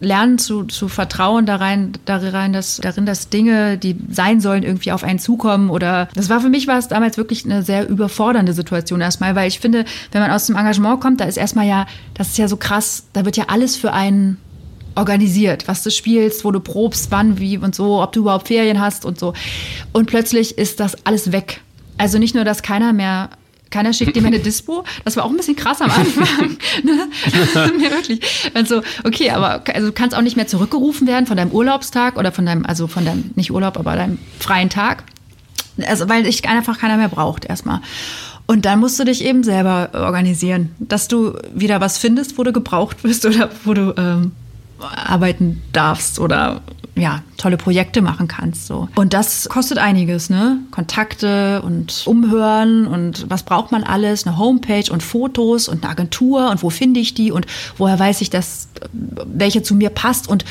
lernen zu, zu vertrauen darein, darin, dass, darin, dass Dinge, die sein sollen, irgendwie auf einen zukommen. Oder das war für mich war es damals wirklich eine sehr überfordernde Situation erstmal, weil ich finde, wenn man aus dem Engagement kommt, da ist erstmal ja, das ist ja so krass, da wird ja alles für einen organisiert, was du spielst, wo du probst, wann, wie und so, ob du überhaupt Ferien hast und so. Und plötzlich ist das alles weg. Also nicht nur, dass keiner mehr keiner schickt dir mehr eine Dispo. Das war auch ein bisschen krass am Anfang. ne? ja, wirklich. Also, okay, aber also du kannst auch nicht mehr zurückgerufen werden von deinem Urlaubstag oder von deinem, also von deinem, nicht Urlaub, aber deinem freien Tag. Also, weil dich einfach keiner mehr braucht, erstmal. Und dann musst du dich eben selber organisieren, dass du wieder was findest, wo du gebraucht wirst oder wo du ähm, arbeiten darfst oder ja, tolle Projekte machen kannst. So. Und das kostet einiges, ne? Kontakte und Umhören und was braucht man alles? Eine Homepage und Fotos und eine Agentur und wo finde ich die und woher weiß ich, dass welche zu mir passt und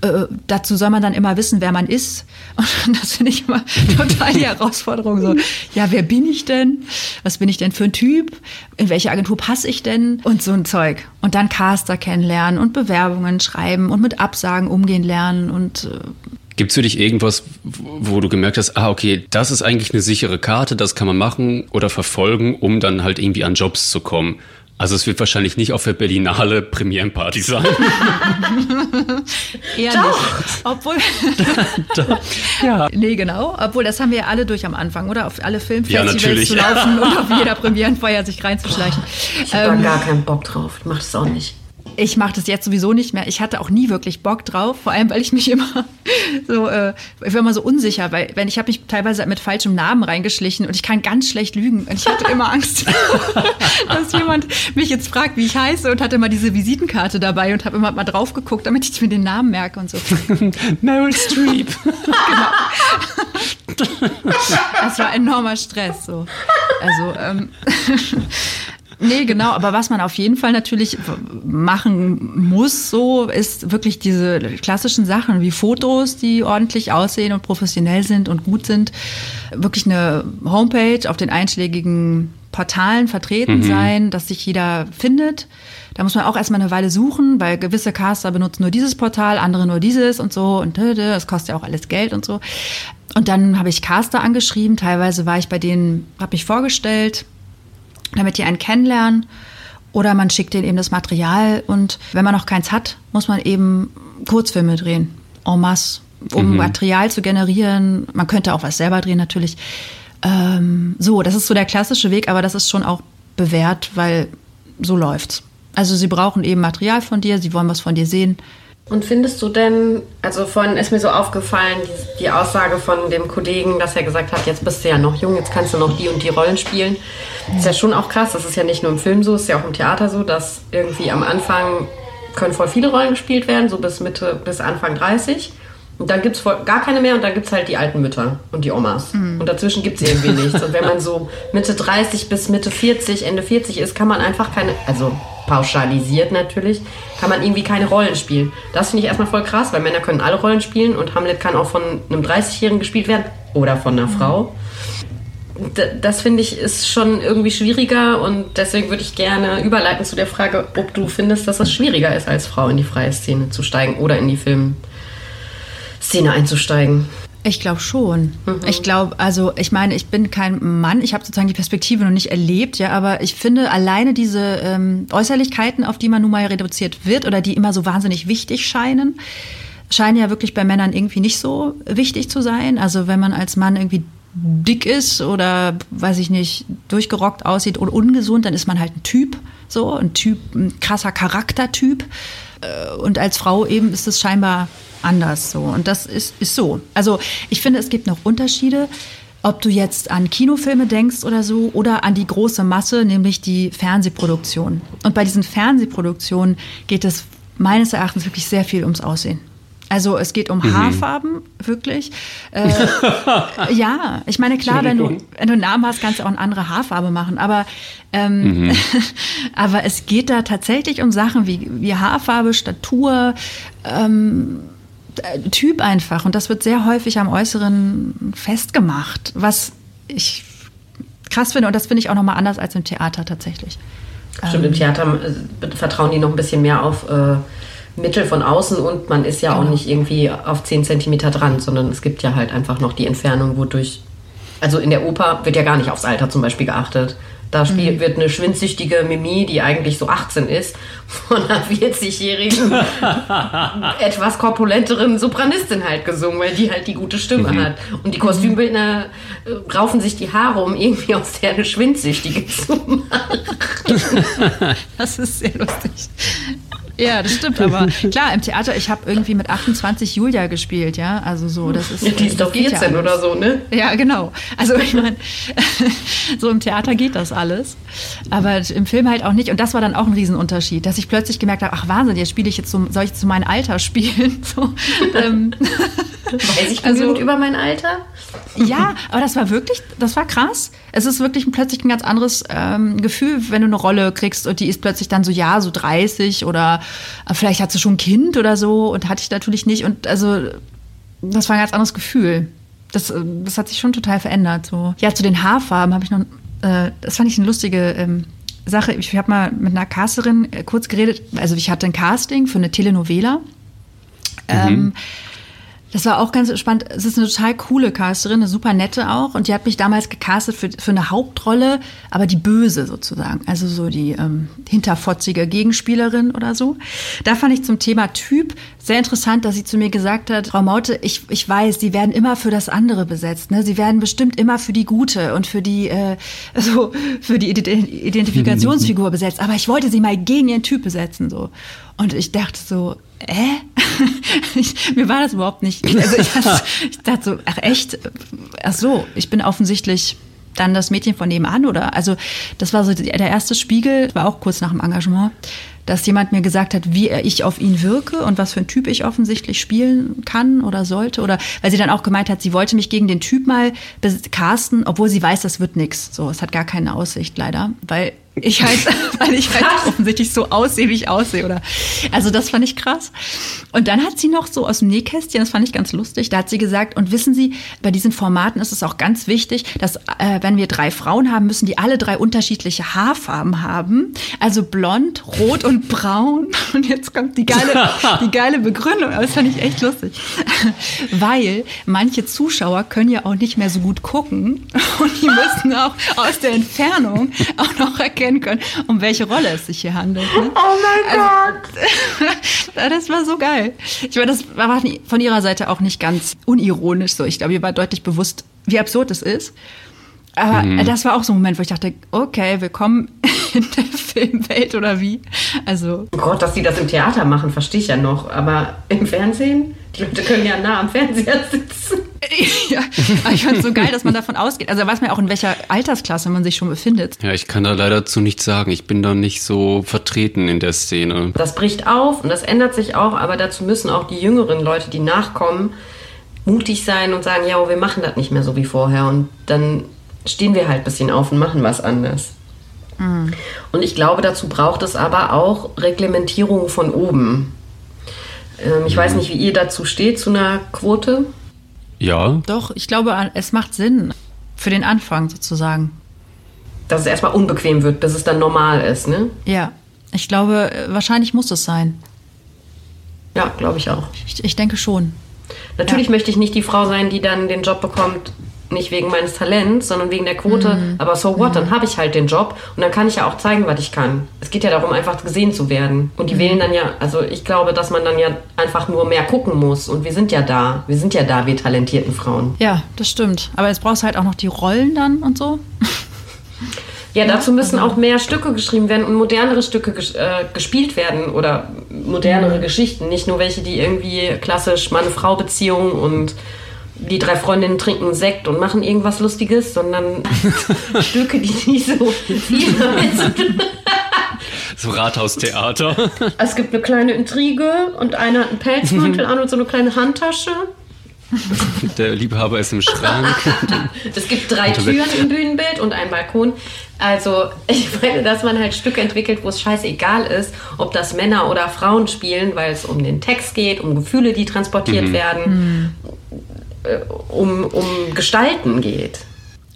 äh, dazu soll man dann immer wissen, wer man ist. Und das finde ich immer total die Herausforderung. So, ja, wer bin ich denn? Was bin ich denn für ein Typ? In welche Agentur passe ich denn? Und so ein Zeug. Und dann Caster kennenlernen und Bewerbungen schreiben und mit Absagen umgehen lernen und äh, Gibt es für dich irgendwas, wo du gemerkt hast, ah, okay, das ist eigentlich eine sichere Karte, das kann man machen oder verfolgen, um dann halt irgendwie an Jobs zu kommen? Also es wird wahrscheinlich nicht auf der Berlinale Premierenparty sein. Eher Doch. nicht. Obwohl. ja. Nee, genau. Obwohl, das haben wir ja alle durch am Anfang, oder? Auf alle Filmfestivals ja, zu laufen und auf jeder Premierenfeier sich reinzuschleichen. Ich habe ähm, da gar keinen Bock drauf. Ich mach das auch nicht ich mache das jetzt sowieso nicht mehr. Ich hatte auch nie wirklich Bock drauf, vor allem weil ich mich immer so, äh, ich war immer so unsicher, weil wenn ich habe mich teilweise mit falschem Namen reingeschlichen und ich kann ganz schlecht lügen und ich hatte immer Angst, dass jemand mich jetzt fragt, wie ich heiße und hatte immer diese Visitenkarte dabei und habe immer mal drauf geguckt, damit ich mir den Namen merke und so. Meryl Streep. genau. Das war enormer Stress. So. Also ähm, Nee, genau. Aber was man auf jeden Fall natürlich machen muss, so ist wirklich diese klassischen Sachen wie Fotos, die ordentlich aussehen und professionell sind und gut sind. Wirklich eine Homepage auf den einschlägigen Portalen vertreten mhm. sein, dass sich jeder findet. Da muss man auch erstmal eine Weile suchen, weil gewisse Caster benutzen nur dieses Portal, andere nur dieses und so und das kostet ja auch alles Geld und so. Und dann habe ich Caster angeschrieben, teilweise war ich bei denen, habe mich vorgestellt, damit die einen kennenlernen. Oder man schickt denen eben das Material und wenn man noch keins hat, muss man eben Kurzfilme drehen, en masse, um mhm. Material zu generieren. Man könnte auch was selber drehen natürlich. Ähm, so, das ist so der klassische Weg, aber das ist schon auch bewährt, weil so läuft's. Also sie brauchen eben Material von dir, sie wollen was von dir sehen. Und findest du denn, also vorhin ist mir so aufgefallen, die, die, Aussage von dem Kollegen, dass er gesagt hat, jetzt bist du ja noch jung, jetzt kannst du noch die und die Rollen spielen. Ist ja schon auch krass, das ist ja nicht nur im Film so, es ist ja auch im Theater so, dass irgendwie am Anfang können voll viele Rollen gespielt werden, so bis Mitte, bis Anfang 30. Und dann gibt es gar keine mehr und dann gibt es halt die alten Mütter und die Omas. Mhm. Und dazwischen gibt es irgendwie nichts. Und wenn man so Mitte 30 bis Mitte 40, Ende 40 ist, kann man einfach keine, also pauschalisiert natürlich, kann man irgendwie keine Rollen spielen. Das finde ich erstmal voll krass, weil Männer können alle Rollen spielen und Hamlet kann auch von einem 30-Jährigen gespielt werden oder von einer mhm. Frau. Das finde ich ist schon irgendwie schwieriger und deswegen würde ich gerne überleiten zu der Frage, ob du findest, dass es schwieriger ist, als Frau in die freie Szene zu steigen oder in die Film. Szene einzusteigen? Ich glaube schon. Mhm. Ich glaube, also ich meine, ich bin kein Mann, ich habe sozusagen die Perspektive noch nicht erlebt, ja, aber ich finde alleine diese ähm, Äußerlichkeiten, auf die man nun mal reduziert wird oder die immer so wahnsinnig wichtig scheinen, scheinen ja wirklich bei Männern irgendwie nicht so wichtig zu sein. Also wenn man als Mann irgendwie dick ist oder weiß ich nicht, durchgerockt aussieht oder ungesund, dann ist man halt ein Typ, so ein Typ, ein krasser Charaktertyp. Äh, und als Frau eben ist es scheinbar anders so. Und das ist, ist so. Also ich finde, es gibt noch Unterschiede. Ob du jetzt an Kinofilme denkst oder so oder an die große Masse, nämlich die Fernsehproduktion. Und bei diesen Fernsehproduktionen geht es meines Erachtens wirklich sehr viel ums Aussehen. Also es geht um mhm. Haarfarben, wirklich. Äh, ja, ich meine, klar, wenn du, wenn du einen Namen hast, kannst du auch eine andere Haarfarbe machen. Aber, ähm, mhm. aber es geht da tatsächlich um Sachen wie, wie Haarfarbe, Statur, ähm, Typ einfach. Und das wird sehr häufig am Äußeren festgemacht, was ich krass finde. Und das finde ich auch nochmal anders als im Theater tatsächlich. Stimmt, im ähm, Theater äh, vertrauen die noch ein bisschen mehr auf äh, Mittel von außen und man ist ja genau. auch nicht irgendwie auf 10 Zentimeter dran, sondern es gibt ja halt einfach noch die Entfernung, wodurch. Also in der Oper wird ja gar nicht aufs Alter zum Beispiel geachtet. Da spielt, mhm. wird eine schwindsüchtige Mimi, die eigentlich so 18 ist, von einer 40-jährigen, etwas korpulenteren Sopranistin halt gesungen, weil die halt die gute Stimme mhm. hat. Und die Kostümbildner äh, raufen sich die Haare, um irgendwie aus der eine Schwindsüchtige zu machen. Das ist sehr lustig. Ja, das stimmt, aber klar, im Theater, ich habe irgendwie mit 28 Julia gespielt, ja, also so, das ist... Ja, die ist doch 14 ja oder so, ne? Ja, genau. Also ich meine, so im Theater geht das alles, aber im Film halt auch nicht und das war dann auch ein Riesenunterschied, dass ich plötzlich gemerkt habe, ach Wahnsinn, jetzt spiele ich jetzt, so, soll ich zu meinem Alter spielen? So, ähm, Weiß ich also, über mein Alter? Ja, aber das war wirklich, das war krass. Es ist wirklich plötzlich ein ganz anderes ähm, Gefühl, wenn du eine Rolle kriegst und die ist plötzlich dann so, ja, so 30 oder äh, vielleicht hat sie schon ein Kind oder so und hatte ich natürlich nicht. Und also, das war ein ganz anderes Gefühl. Das, äh, das hat sich schon total verändert. So. Ja, zu den Haarfarben habe ich noch, äh, das fand ich eine lustige ähm, Sache. Ich habe mal mit einer Casterin äh, kurz geredet. Also ich hatte ein Casting für eine Telenovela. Mhm. Ähm, das war auch ganz spannend. Es ist eine total coole Casterin, eine super nette auch. Und die hat mich damals gecastet für, für eine Hauptrolle, aber die böse sozusagen. Also so die ähm, hinterfotzige Gegenspielerin oder so. Da fand ich zum Thema Typ sehr interessant, dass sie zu mir gesagt hat, Frau Maute, ich, ich weiß, Sie werden immer für das andere besetzt. Ne? Sie werden bestimmt immer für die Gute und für die, äh, so, für die Identifikationsfigur besetzt. Aber ich wollte Sie mal gegen Ihren Typ besetzen. So. Und ich dachte so, äh? ich, mir war das überhaupt nicht. Also ich, dachte, ich dachte so, ach echt? Ach so, ich bin offensichtlich dann das Mädchen von nebenan oder also das war so der erste Spiegel, war auch kurz nach dem Engagement, dass jemand mir gesagt hat, wie ich auf ihn wirke und was für ein Typ ich offensichtlich spielen kann oder sollte oder weil sie dann auch gemeint hat, sie wollte mich gegen den Typ mal casten, obwohl sie weiß, das wird nix. So, es hat gar keine Aussicht leider, weil ich halt, weil ich halt offensichtlich so aussehe, wie ich aussehe, oder? Also das fand ich krass. Und dann hat sie noch so aus dem Nähkästchen, das fand ich ganz lustig, da hat sie gesagt, und wissen Sie, bei diesen Formaten ist es auch ganz wichtig, dass äh, wenn wir drei Frauen haben, müssen die alle drei unterschiedliche Haarfarben haben. Also blond, rot und braun. Und jetzt kommt die geile, die geile Begründung, aber das fand ich echt lustig. Weil manche Zuschauer können ja auch nicht mehr so gut gucken und die müssen auch aus der Entfernung auch noch erkennen, erkennen können, um welche Rolle es sich hier handelt. Ne? Oh mein also, Gott! das war so geil. Ich meine, das war von ihrer Seite auch nicht ganz unironisch so. Ich glaube, ihr war deutlich bewusst, wie absurd es ist. Aber mhm. das war auch so ein Moment, wo ich dachte, okay, willkommen in der Filmwelt oder wie? Also. Oh Gott, dass die das im Theater machen, verstehe ich ja noch. Aber im Fernsehen? Die Leute können ja nah am Fernseher sitzen. ja, aber ich fand es so geil, dass man davon ausgeht. Also weiß man auch, in welcher Altersklasse man sich schon befindet. Ja, ich kann da leider zu nichts sagen. Ich bin da nicht so vertreten in der Szene. Das bricht auf und das ändert sich auch, aber dazu müssen auch die jüngeren Leute, die nachkommen, mutig sein und sagen, ja, oh, wir machen das nicht mehr so wie vorher. Und dann stehen wir halt ein bisschen auf und machen was anders. Mhm. Und ich glaube, dazu braucht es aber auch Reglementierung von oben. Ähm, ich mhm. weiß nicht, wie ihr dazu steht, zu einer Quote. Ja. Doch, ich glaube, es macht Sinn. Für den Anfang sozusagen. Dass es erstmal unbequem wird, bis es dann normal ist, ne? Ja. Ich glaube, wahrscheinlich muss es sein. Ja, glaube ich auch. Ich, ich, denke schon. Natürlich ja. möchte ich nicht die Frau sein, die dann den Job bekommt, nicht wegen meines Talents, sondern wegen der Quote. Mhm. Aber so what, mhm. dann habe ich halt den Job und dann kann ich ja auch zeigen, was ich kann. Es geht ja darum, einfach gesehen zu werden. Und die mhm. wählen dann ja, also ich glaube, dass man dann ja einfach nur mehr gucken muss. Und wir sind ja da. Wir sind ja da, wir talentierten Frauen. Ja, das stimmt. Aber jetzt brauchst du halt auch noch die Rollen dann und so. Ja, dazu müssen auch mehr Stücke geschrieben werden und modernere Stücke ges äh, gespielt werden oder modernere mhm. Geschichten. Nicht nur welche, die irgendwie klassisch Mann-Frau-Beziehungen und die drei Freundinnen trinken Sekt und machen irgendwas Lustiges, sondern Stücke, die nicht so viel sind. So Rathaustheater. Es gibt eine kleine Intrige und einer hat einen Pelzmantel an und so eine kleine Handtasche. Der Liebhaber ist im Schrank. es gibt drei Türen im Bühnenbild und einen Balkon. Also ich meine, dass man halt Stücke entwickelt, wo es scheißegal ist, ob das Männer oder Frauen spielen, weil es um den Text geht, um Gefühle, die transportiert mhm. werden. Mhm um, um Gestalten geht.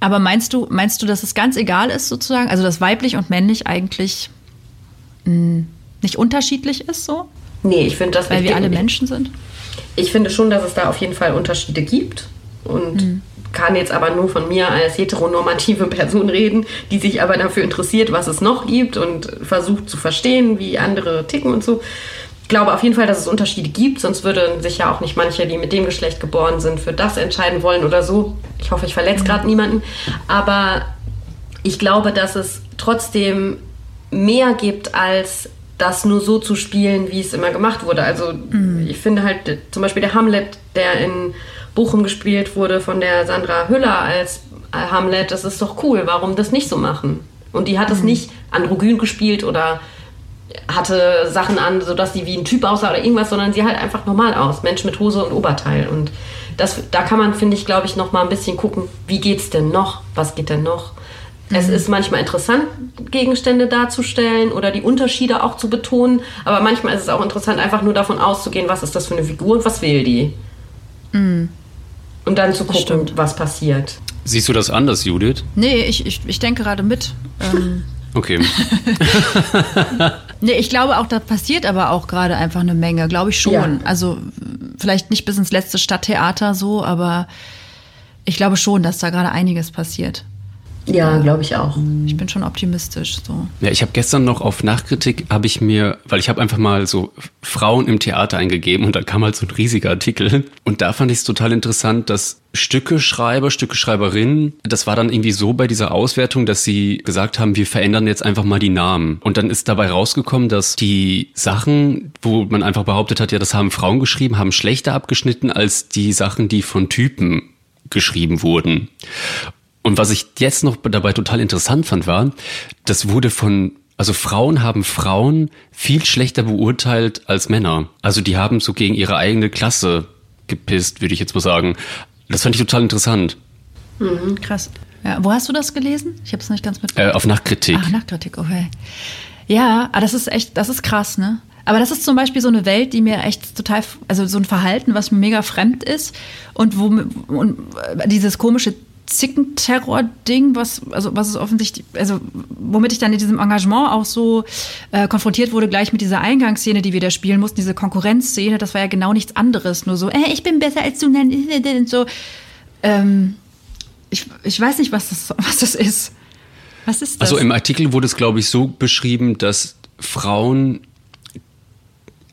Aber meinst du, meinst du, dass es ganz egal ist, sozusagen? Also, dass weiblich und männlich eigentlich mh, hm, nicht unterschiedlich ist so? Nee, ich finde das Weil wir alle Menschen sind? Ich finde schon, dass es da auf jeden Fall Unterschiede gibt. Und mhm. kann jetzt aber nur von mir als heteronormative Person reden, die sich aber dafür interessiert, was es noch gibt und versucht zu verstehen, wie andere ticken und so glaube auf jeden Fall, dass es Unterschiede gibt, sonst würden sich ja auch nicht manche, die mit dem Geschlecht geboren sind, für das entscheiden wollen oder so. Ich hoffe, ich verletze gerade niemanden. Aber ich glaube, dass es trotzdem mehr gibt, als das nur so zu spielen, wie es immer gemacht wurde. Also mhm. ich finde halt zum Beispiel der Hamlet, der in Bochum gespielt wurde von der Sandra Hüller als Hamlet, das ist doch cool. Warum das nicht so machen? Und die hat es mhm. nicht androgyn gespielt oder hatte Sachen an, sodass sie wie ein Typ aussah oder irgendwas, sondern sie halt einfach normal aus. Mensch mit Hose und Oberteil. Und das, da kann man, finde ich, glaube ich, noch mal ein bisschen gucken, wie geht es denn noch? Was geht denn noch? Mhm. Es ist manchmal interessant, Gegenstände darzustellen oder die Unterschiede auch zu betonen, aber manchmal ist es auch interessant, einfach nur davon auszugehen, was ist das für eine Figur und was will die. Mhm. Und dann zu gucken, was passiert. Siehst du das anders, Judith? Nee, ich, ich, ich denke gerade mit. Ähm, okay. nee, ich glaube auch, da passiert aber auch gerade einfach eine Menge, glaube ich schon. Ja. Also vielleicht nicht bis ins letzte Stadttheater so, aber ich glaube schon, dass da gerade einiges passiert. Ja, glaube ich auch. Ich bin schon optimistisch. So. Ja, ich habe gestern noch auf Nachkritik habe ich mir, weil ich habe einfach mal so Frauen im Theater eingegeben und da kam halt so ein riesiger Artikel und da fand ich es total interessant, dass Stückeschreiber, Stückeschreiberinnen, das war dann irgendwie so bei dieser Auswertung, dass sie gesagt haben, wir verändern jetzt einfach mal die Namen. Und dann ist dabei rausgekommen, dass die Sachen, wo man einfach behauptet hat, ja, das haben Frauen geschrieben, haben schlechter abgeschnitten als die Sachen, die von Typen geschrieben wurden. Und was ich jetzt noch dabei total interessant fand, war, das wurde von also Frauen haben Frauen viel schlechter beurteilt als Männer. Also die haben so gegen ihre eigene Klasse gepisst, würde ich jetzt mal sagen. Das fand ich total interessant. Mhm, krass. Ja, wo hast du das gelesen? Ich habe es nicht ganz mitbekommen. Äh, auf Nachkritik. Ach, Nachkritik, okay. Ja, aber das ist echt, das ist krass, ne? Aber das ist zum Beispiel so eine Welt, die mir echt total, also so ein Verhalten, was mir mega fremd ist und wo und dieses komische Zickenterror-Ding, was, also, was ist offensichtlich, also, womit ich dann in diesem Engagement auch so äh, konfrontiert wurde, gleich mit dieser Eingangsszene, die wir da spielen mussten, diese Konkurrenzszene, das war ja genau nichts anderes, nur so, äh, ich bin besser als du, und so. Ähm, ich, ich weiß nicht, was das, was das ist. Was ist das? Also im Artikel wurde es, glaube ich, so beschrieben, dass Frauen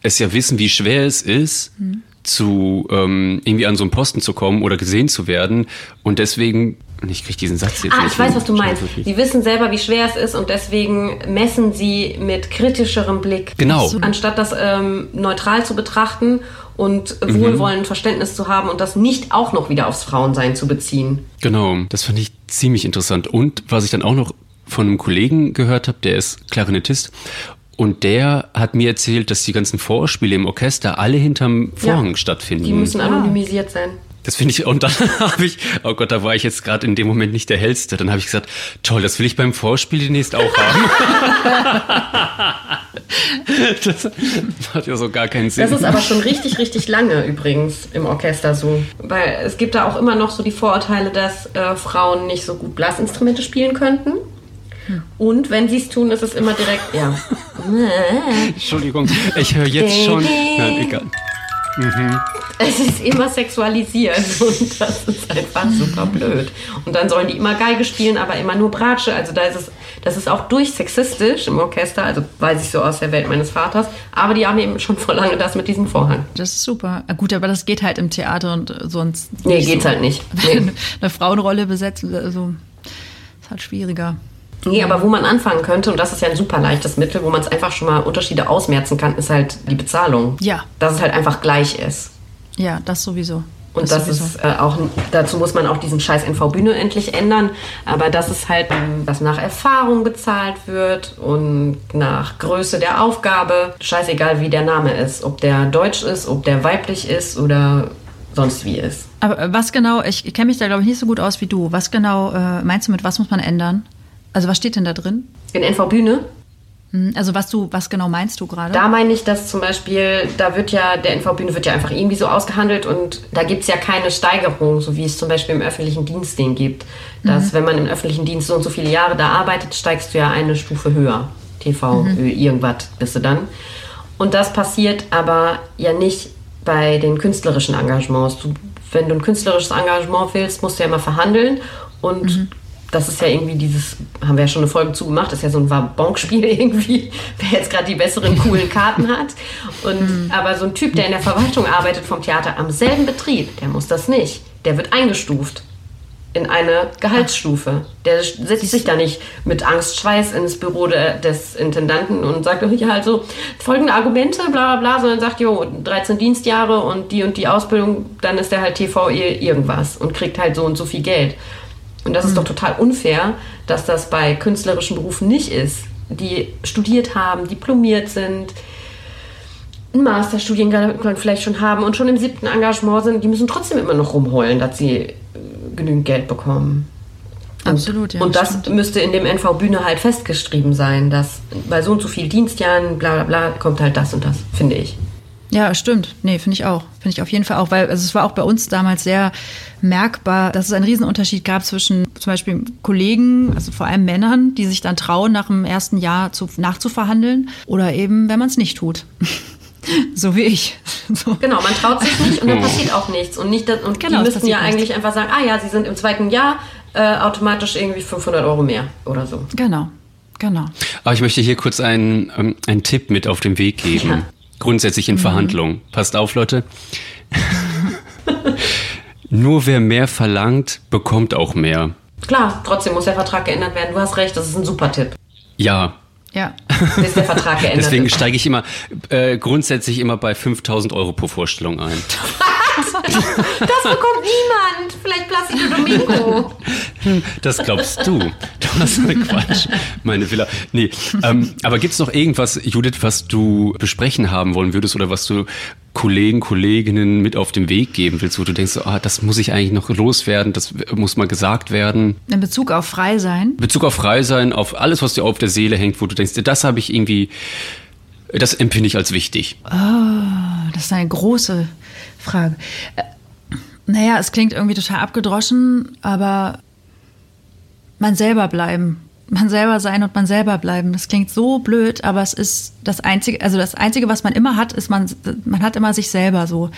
es ja wissen, wie schwer es ist, hm zu ähm, irgendwie an so einen Posten zu kommen oder gesehen zu werden. Und deswegen, ich kriege diesen Satz jetzt ah, nicht. Ich weiß, was du meinst. Sie wissen selber, wie schwer es ist und deswegen messen sie mit kritischerem Blick. Genau. Anstatt das ähm, neutral zu betrachten und mhm. wohlwollend Verständnis zu haben und das nicht auch noch wieder aufs Frauensein zu beziehen. Genau, das fand ich ziemlich interessant. Und was ich dann auch noch von einem Kollegen gehört habe, der ist Klarinettist und der hat mir erzählt, dass die ganzen Vorspiele im Orchester alle hinterm Vorhang ja, stattfinden. Die müssen anonymisiert sein. Das finde ich, und dann habe ich, oh Gott, da war ich jetzt gerade in dem Moment nicht der Hellste. Dann habe ich gesagt, toll, das will ich beim Vorspiel demnächst auch haben. das hat ja so gar keinen Sinn. Das ist aber schon richtig, richtig lange übrigens im Orchester so. Weil es gibt da auch immer noch so die Vorurteile, dass äh, Frauen nicht so gut Blasinstrumente spielen könnten. Und wenn sie es tun, ist es immer direkt, ja. Entschuldigung, ich höre jetzt schon. Nein, egal. Mhm. Es ist immer sexualisiert und das ist einfach super blöd. Und dann sollen die immer Geige spielen, aber immer nur Bratsche. Also da ist es, das ist auch durchsexistisch im Orchester, also weiß ich so aus der Welt meines Vaters. Aber die haben eben schon vor lange das mit diesem Vorhang. Das ist super. Gut, aber das geht halt im Theater und sonst. Nee, geht's so. halt nicht. Nee. Eine Frauenrolle besetzen, also ist halt schwieriger. Nee, aber wo man anfangen könnte, und das ist ja ein super leichtes Mittel, wo man es einfach schon mal Unterschiede ausmerzen kann, ist halt die Bezahlung. Ja. Dass es halt einfach gleich ist. Ja, das sowieso. Und das, das ist äh, auch, dazu muss man auch diesen scheiß NV-Bühne endlich ändern. Aber dass es halt, dass nach Erfahrung bezahlt wird und nach Größe der Aufgabe, scheißegal wie der Name ist, ob der deutsch ist, ob der weiblich ist oder sonst wie ist. Aber was genau, ich kenne mich da glaube ich nicht so gut aus wie du. Was genau äh, meinst du mit, was muss man ändern? Also was steht denn da drin? In NV Bühne? Hm, also was du, was genau meinst du gerade? Da meine ich, dass zum Beispiel, da wird ja, der NV-Bühne wird ja einfach irgendwie so ausgehandelt und da gibt es ja keine Steigerung, so wie es zum Beispiel im öffentlichen Dienst den gibt. Dass mhm. wenn man im öffentlichen Dienst so und so viele Jahre da arbeitet, steigst du ja eine Stufe höher. TV, mhm. irgendwas bist du dann. Und das passiert aber ja nicht bei den künstlerischen Engagements. Du, wenn du ein künstlerisches Engagement willst, musst du ja immer verhandeln und mhm das ist ja irgendwie dieses, haben wir ja schon eine Folge zugemacht, ist ja so ein Wabonk-Spiel irgendwie, wer jetzt gerade die besseren coolen Karten hat. Und, mhm. Aber so ein Typ, der in der Verwaltung arbeitet vom Theater am selben Betrieb, der muss das nicht. Der wird eingestuft in eine Gehaltsstufe. Der setzt sich da nicht mit Angst, Schweiß ins Büro de, des Intendanten und sagt, ja, also folgende Argumente, bla bla bla, sondern sagt, jo, 13 Dienstjahre und die und die Ausbildung, dann ist der halt TV irgendwas und kriegt halt so und so viel Geld. Und das ist doch total unfair, dass das bei künstlerischen Berufen nicht ist, die studiert haben, diplomiert sind, einen Masterstudiengang vielleicht schon haben und schon im siebten Engagement sind, die müssen trotzdem immer noch rumheulen, dass sie äh, genügend Geld bekommen. Absolut, ja. Und das stimmt. müsste in dem NV Bühne halt festgeschrieben sein, dass bei so und so viel Dienstjahren, bla bla bla, kommt halt das und das, finde ich. Ja, stimmt. Nee, finde ich auch. Finde ich auf jeden Fall auch, weil also es war auch bei uns damals sehr merkbar, dass es einen Riesenunterschied gab zwischen zum Beispiel Kollegen, also vor allem Männern, die sich dann trauen, nach dem ersten Jahr zu, nachzuverhandeln oder eben, wenn man es nicht tut. so wie ich. So. Genau, man traut sich nicht und dann passiert auch nichts. Und, nicht, und genau, die müssten ja nichts. eigentlich einfach sagen, ah ja, sie sind im zweiten Jahr äh, automatisch irgendwie 500 Euro mehr oder so. Genau, genau. Aber ich möchte hier kurz einen, ähm, einen Tipp mit auf den Weg geben. Ja. Grundsätzlich in mhm. Verhandlungen. Passt auf, Leute. Nur wer mehr verlangt, bekommt auch mehr. Klar, trotzdem muss der Vertrag geändert werden. Du hast recht, das ist ein super Tipp. Ja, ja. Bis der Vertrag geändert Deswegen steige ich immer äh, grundsätzlich immer bei 5000 Euro pro Vorstellung ein. das bekommt niemand. Vielleicht Placido Domingo. Das glaubst du. Du hast eine Quatsch, meine Villa. Nee, ähm, aber gibt es noch irgendwas, Judith, was du besprechen haben wollen würdest oder was du Kollegen, Kolleginnen mit auf den Weg geben willst, wo du denkst, ah, das muss ich eigentlich noch loswerden, das muss mal gesagt werden? In Bezug auf frei sein? In Bezug auf frei sein, auf alles, was dir auf der Seele hängt, wo du denkst, das habe ich irgendwie, das empfinde ich als wichtig. Oh, das ist eine große Frage. Äh, naja, es klingt irgendwie total abgedroschen, aber man selber bleiben. Man selber sein und man selber bleiben. Das klingt so blöd, aber es ist das Einzige, also das Einzige, was man immer hat, ist man, man hat immer sich selber so.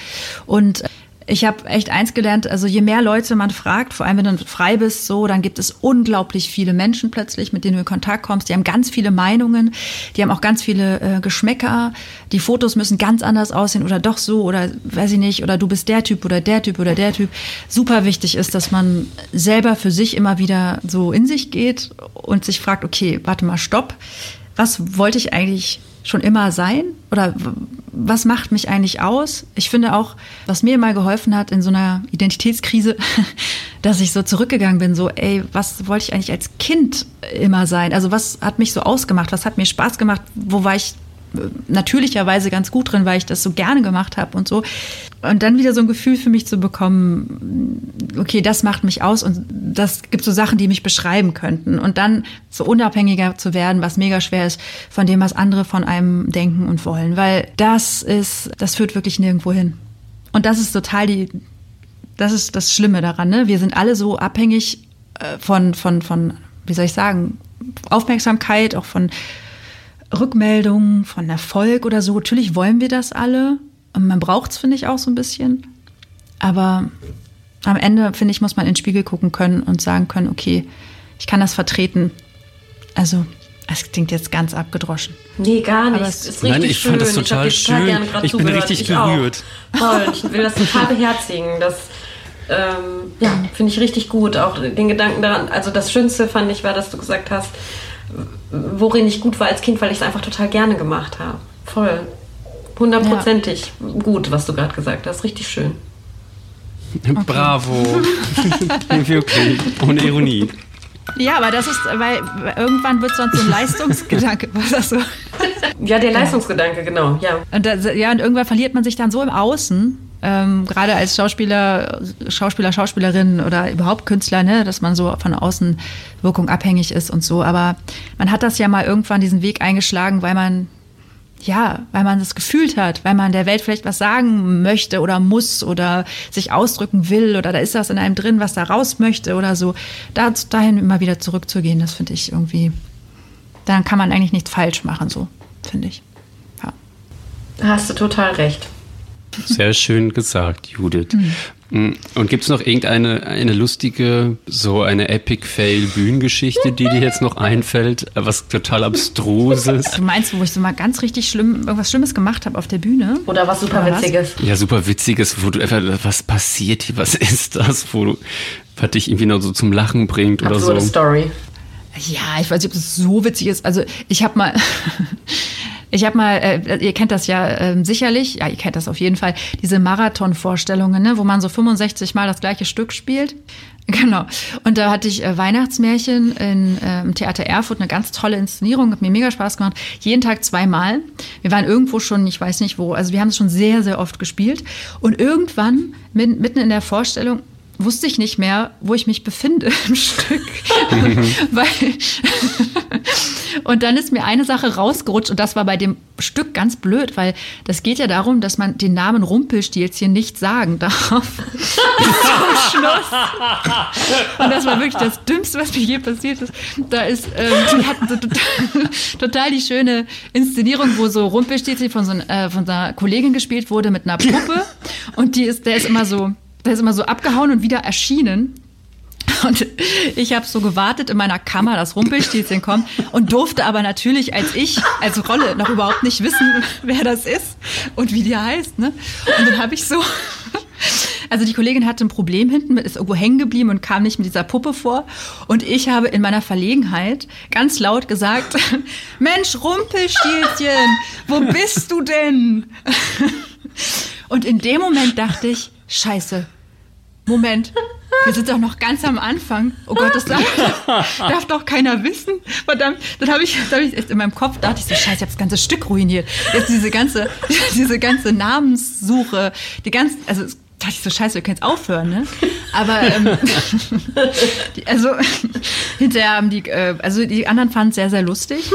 Und ich habe echt eins gelernt, also je mehr Leute man fragt, vor allem wenn du frei bist, so, dann gibt es unglaublich viele Menschen plötzlich, mit denen du in Kontakt kommst. Die haben ganz viele Meinungen, die haben auch ganz viele äh, Geschmäcker. Die Fotos müssen ganz anders aussehen oder doch so oder weiß ich nicht, oder du bist der Typ oder der Typ oder der Typ. Super wichtig ist, dass man selber für sich immer wieder so in sich geht und sich fragt, okay, warte mal, stopp. Was wollte ich eigentlich schon immer sein? Oder was macht mich eigentlich aus? Ich finde auch, was mir mal geholfen hat in so einer Identitätskrise, dass ich so zurückgegangen bin, so, ey, was wollte ich eigentlich als Kind immer sein? Also was hat mich so ausgemacht? Was hat mir Spaß gemacht? Wo war ich natürlicherweise ganz gut drin, weil ich das so gerne gemacht habe und so. Und dann wieder so ein Gefühl für mich zu bekommen, okay, das macht mich aus und das gibt so Sachen, die mich beschreiben könnten. Und dann so unabhängiger zu werden, was mega schwer ist von dem, was andere von einem denken und wollen. Weil das ist, das führt wirklich nirgendwo hin. Und das ist total die, das ist das Schlimme daran. Ne? Wir sind alle so abhängig äh, von, von, von, wie soll ich sagen, Aufmerksamkeit, auch von Rückmeldungen, von Erfolg oder so. Natürlich wollen wir das alle. Und man braucht es, finde ich, auch so ein bisschen. Aber am Ende, finde ich, muss man in den Spiegel gucken können und sagen können, okay, ich kann das vertreten. Also, es klingt jetzt ganz abgedroschen. Nee, gar nicht. Es ist Nein, ich schön. fand das total ich schön. Total ich bin richtig ich. Voll, ich will das total beherzigen. Das ähm, ja, finde ich richtig gut. Auch den Gedanken daran. Also das Schönste fand ich war, dass du gesagt hast, worin ich gut war als Kind, weil ich es einfach total gerne gemacht habe. Voll. Hundertprozentig ja. gut, was du gerade gesagt hast. Richtig schön. Okay. Bravo. Wirklich. Ohne Ironie. Ja, aber das ist, weil irgendwann wird sonst so ein Leistungsgedanke, war das so? Ja, der Leistungsgedanke, genau, ja. Und das, ja, und irgendwann verliert man sich dann so im Außen, ähm, gerade als Schauspieler, Schauspieler, Schauspielerin oder überhaupt Künstler, ne, dass man so von Außenwirkung abhängig ist und so. Aber man hat das ja mal irgendwann diesen Weg eingeschlagen, weil man ja, weil man das gefühlt hat, weil man der Welt vielleicht was sagen möchte oder muss oder sich ausdrücken will oder da ist das in einem drin, was da raus möchte oder so. Da, dahin immer wieder zurückzugehen, das finde ich irgendwie, dann kann man eigentlich nichts falsch machen, so, finde ich. Ja. Hast du total recht. Sehr schön gesagt, Judith. Mhm. Und gibt es noch irgendeine eine lustige, so eine Epic-Fail-Bühnengeschichte, die dir jetzt noch einfällt? Was total Abstruses? Du meinst, wo ich so mal ganz richtig schlimm, irgendwas Schlimmes gemacht habe auf der Bühne? Oder was super Oder Witziges? Was? Ja, super Witziges, wo du einfach, was passiert hier, was ist das, wo du, was dich irgendwie noch so zum Lachen bringt Absurde oder so. Story. Ja, ich weiß nicht, ob das so witzig ist. Also ich habe mal Ich habe mal, äh, ihr kennt das ja äh, sicherlich, ja, ihr kennt das auf jeden Fall, diese Marathon-Vorstellungen, ne, wo man so 65 Mal das gleiche Stück spielt. Genau. Und da hatte ich äh, Weihnachtsmärchen in, äh, im Theater Erfurt, eine ganz tolle Inszenierung, hat mir mega Spaß gemacht. Jeden Tag zweimal. Wir waren irgendwo schon, ich weiß nicht wo, also wir haben es schon sehr, sehr oft gespielt. Und irgendwann, mitten in der Vorstellung, wusste ich nicht mehr, wo ich mich befinde im Stück. Weil und dann ist mir eine Sache rausgerutscht und das war bei dem Stück ganz blöd, weil das geht ja darum, dass man den Namen Rumpelstilzchen nicht sagen darf. Zum Schluss. Und das war wirklich das Dümmste, was mir je passiert ist. Da ist, ähm, die hatten so total, total, die schöne Inszenierung, wo so Rumpelstilzchen von so, äh, von so einer Kollegin gespielt wurde mit einer Puppe und die ist, der ist immer so der ist immer so abgehauen und wieder erschienen. Und ich habe so gewartet in meiner Kammer, dass Rumpelstilzchen kommt und durfte aber natürlich als ich, als Rolle, noch überhaupt nicht wissen, wer das ist und wie die heißt. Ne? Und dann habe ich so, also die Kollegin hatte ein Problem hinten, ist irgendwo hängen geblieben und kam nicht mit dieser Puppe vor. Und ich habe in meiner Verlegenheit ganz laut gesagt, Mensch, Rumpelstilzchen, wo bist du denn? Und in dem Moment dachte ich, Scheiße. Moment. Wir sind doch noch ganz am Anfang. Oh Gott, das darf, darf doch keiner wissen. Verdammt, dann habe ich, hab ich in meinem Kopf dachte ich so, Scheiße, ich habe das ganze Stück ruiniert. Jetzt diese ganze, diese ganze Namenssuche, die ganze, also dachte ich so, scheiße, wir können jetzt aufhören, ne? Aber ähm, die, also hinterher haben die, äh, also die anderen fanden es sehr, sehr lustig.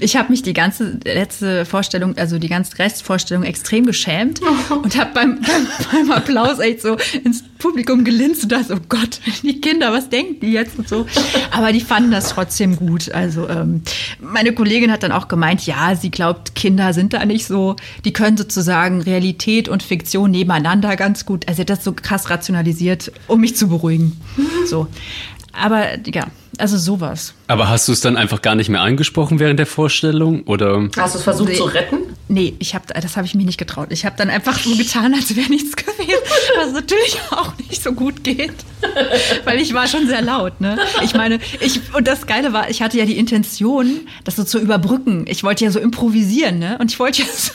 Ich habe mich die ganze letzte Vorstellung, also die ganze Restvorstellung extrem geschämt und habe beim, beim, beim, Applaus echt so ins Publikum gelinst und dachte, oh Gott, die Kinder, was denken die jetzt und so. Aber die fanden das trotzdem gut. Also ähm, meine Kollegin hat dann auch gemeint, ja, sie glaubt, Kinder sind da nicht so, die können sozusagen Realität und Fiktion nebeneinander ganz gut. Also das so krass rationalisiert, um mich zu beruhigen. So. Aber ja, also sowas. Aber hast du es dann einfach gar nicht mehr angesprochen während der Vorstellung? Oder? Hast du es versucht nee. zu retten? Nee, ich hab, das habe ich mir nicht getraut. Ich habe dann einfach so getan, als wäre nichts gewesen, was natürlich auch nicht so gut geht. Weil ich war schon sehr laut, ne? Ich meine, ich, und das Geile war, ich hatte ja die Intention, das so zu überbrücken. Ich wollte ja so improvisieren, ne? Und ich wollte ja so.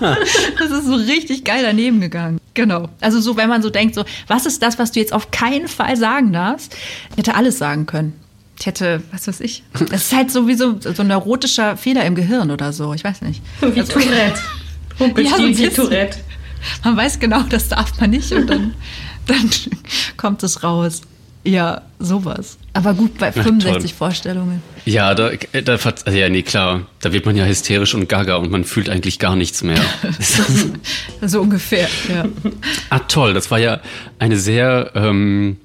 das ist so richtig geil daneben gegangen. Genau. Also so, wenn man so denkt, so, was ist das, was du jetzt auf keinen Fall sagen darfst? Ich hätte alles sagen können. Ich hätte, was weiß ich. Es ist halt sowieso so ein neurotischer Fehler im Gehirn oder so. Ich weiß nicht. Wie also, Tourette. ja, so wie Tourette. Man weiß genau, das darf man nicht und dann, dann kommt es raus. Ja, sowas. Aber gut, bei 65 Ach, Vorstellungen. Ja, da, da, also ja, nee, klar. Da wird man ja hysterisch und gaga und man fühlt eigentlich gar nichts mehr. so ungefähr, ja. Ah, toll. Das war ja eine sehr ähm,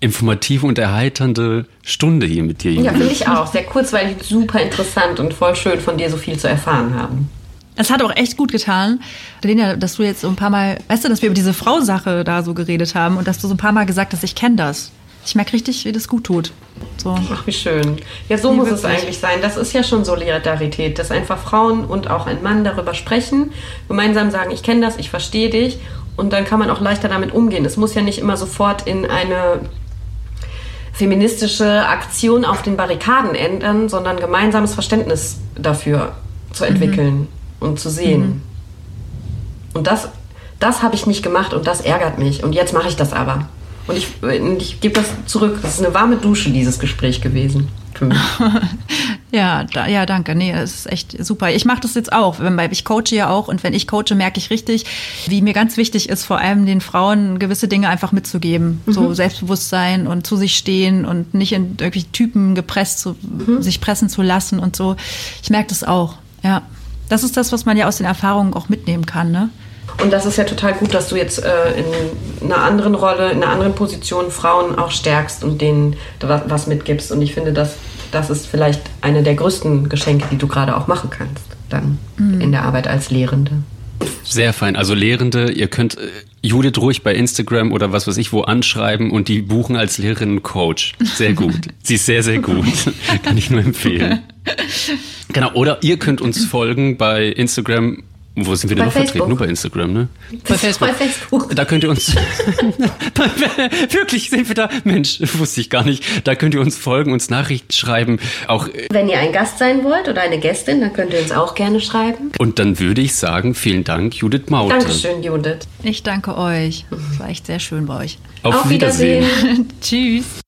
informative und erheiternde Stunde hier mit dir. Ja, finde ich auch. Sehr kurzweilig, super interessant und voll schön von dir so viel zu erfahren haben. Es hat auch echt gut getan, Lena, dass du jetzt so ein paar Mal, weißt du, dass wir über diese Frau-Sache da so geredet haben und dass du so ein paar Mal gesagt hast, ich kenne das. Ich merke richtig, wie das gut tut. So. Ach, wie schön. Ja, so nee, muss wirklich. es eigentlich sein. Das ist ja schon Solidarität, dass einfach Frauen und auch ein Mann darüber sprechen, gemeinsam sagen, ich kenne das, ich verstehe dich und dann kann man auch leichter damit umgehen. Es muss ja nicht immer sofort in eine feministische Aktion auf den Barrikaden ändern, sondern gemeinsames Verständnis dafür zu entwickeln mhm. und zu sehen. Mhm. Und das, das habe ich nicht gemacht und das ärgert mich. Und jetzt mache ich das aber. Und ich, ich gebe das zurück. Das ist eine warme Dusche, dieses Gespräch gewesen. ja, da, ja, danke. Nee, das ist echt super. Ich mache das jetzt auch. Ich coache ja auch und wenn ich coache, merke ich richtig, wie mir ganz wichtig ist, vor allem den Frauen gewisse Dinge einfach mitzugeben. Mhm. So Selbstbewusstsein und zu sich stehen und nicht in irgendwelche Typen gepresst zu, mhm. sich pressen zu lassen und so. Ich merke das auch. Ja. Das ist das, was man ja aus den Erfahrungen auch mitnehmen kann, ne? Und das ist ja total gut, dass du jetzt äh, in einer anderen Rolle, in einer anderen Position Frauen auch stärkst und denen was mitgibst. Und ich finde, das, das ist vielleicht eine der größten Geschenke, die du gerade auch machen kannst, dann mhm. in der Arbeit als Lehrende. Sehr fein. Also Lehrende, ihr könnt äh, Judith ruhig bei Instagram oder was weiß ich wo anschreiben und die buchen als Lehrerin Coach. Sehr gut. Sie ist sehr, sehr gut. Kann ich nur empfehlen. Genau. Oder ihr könnt uns folgen bei Instagram Wo sind wir denn noch Facebook. vertreten? Nur bei Instagram, ne? Bei Facebook. bei Facebook. Da könnt ihr uns. Wirklich sind wir da? Mensch, wusste ich gar nicht. Da könnt ihr uns folgen, uns Nachrichten schreiben. Auch äh, Wenn ihr ein Gast sein wollt oder eine Gästin, dann könnt ihr uns auch gerne schreiben. Und dann würde ich sagen, vielen Dank, Judith Maute. Dankeschön, Judith. Ich danke euch. Es war echt sehr schön bei euch. Auf, Auf Wiedersehen. Wiedersehen. Tschüss.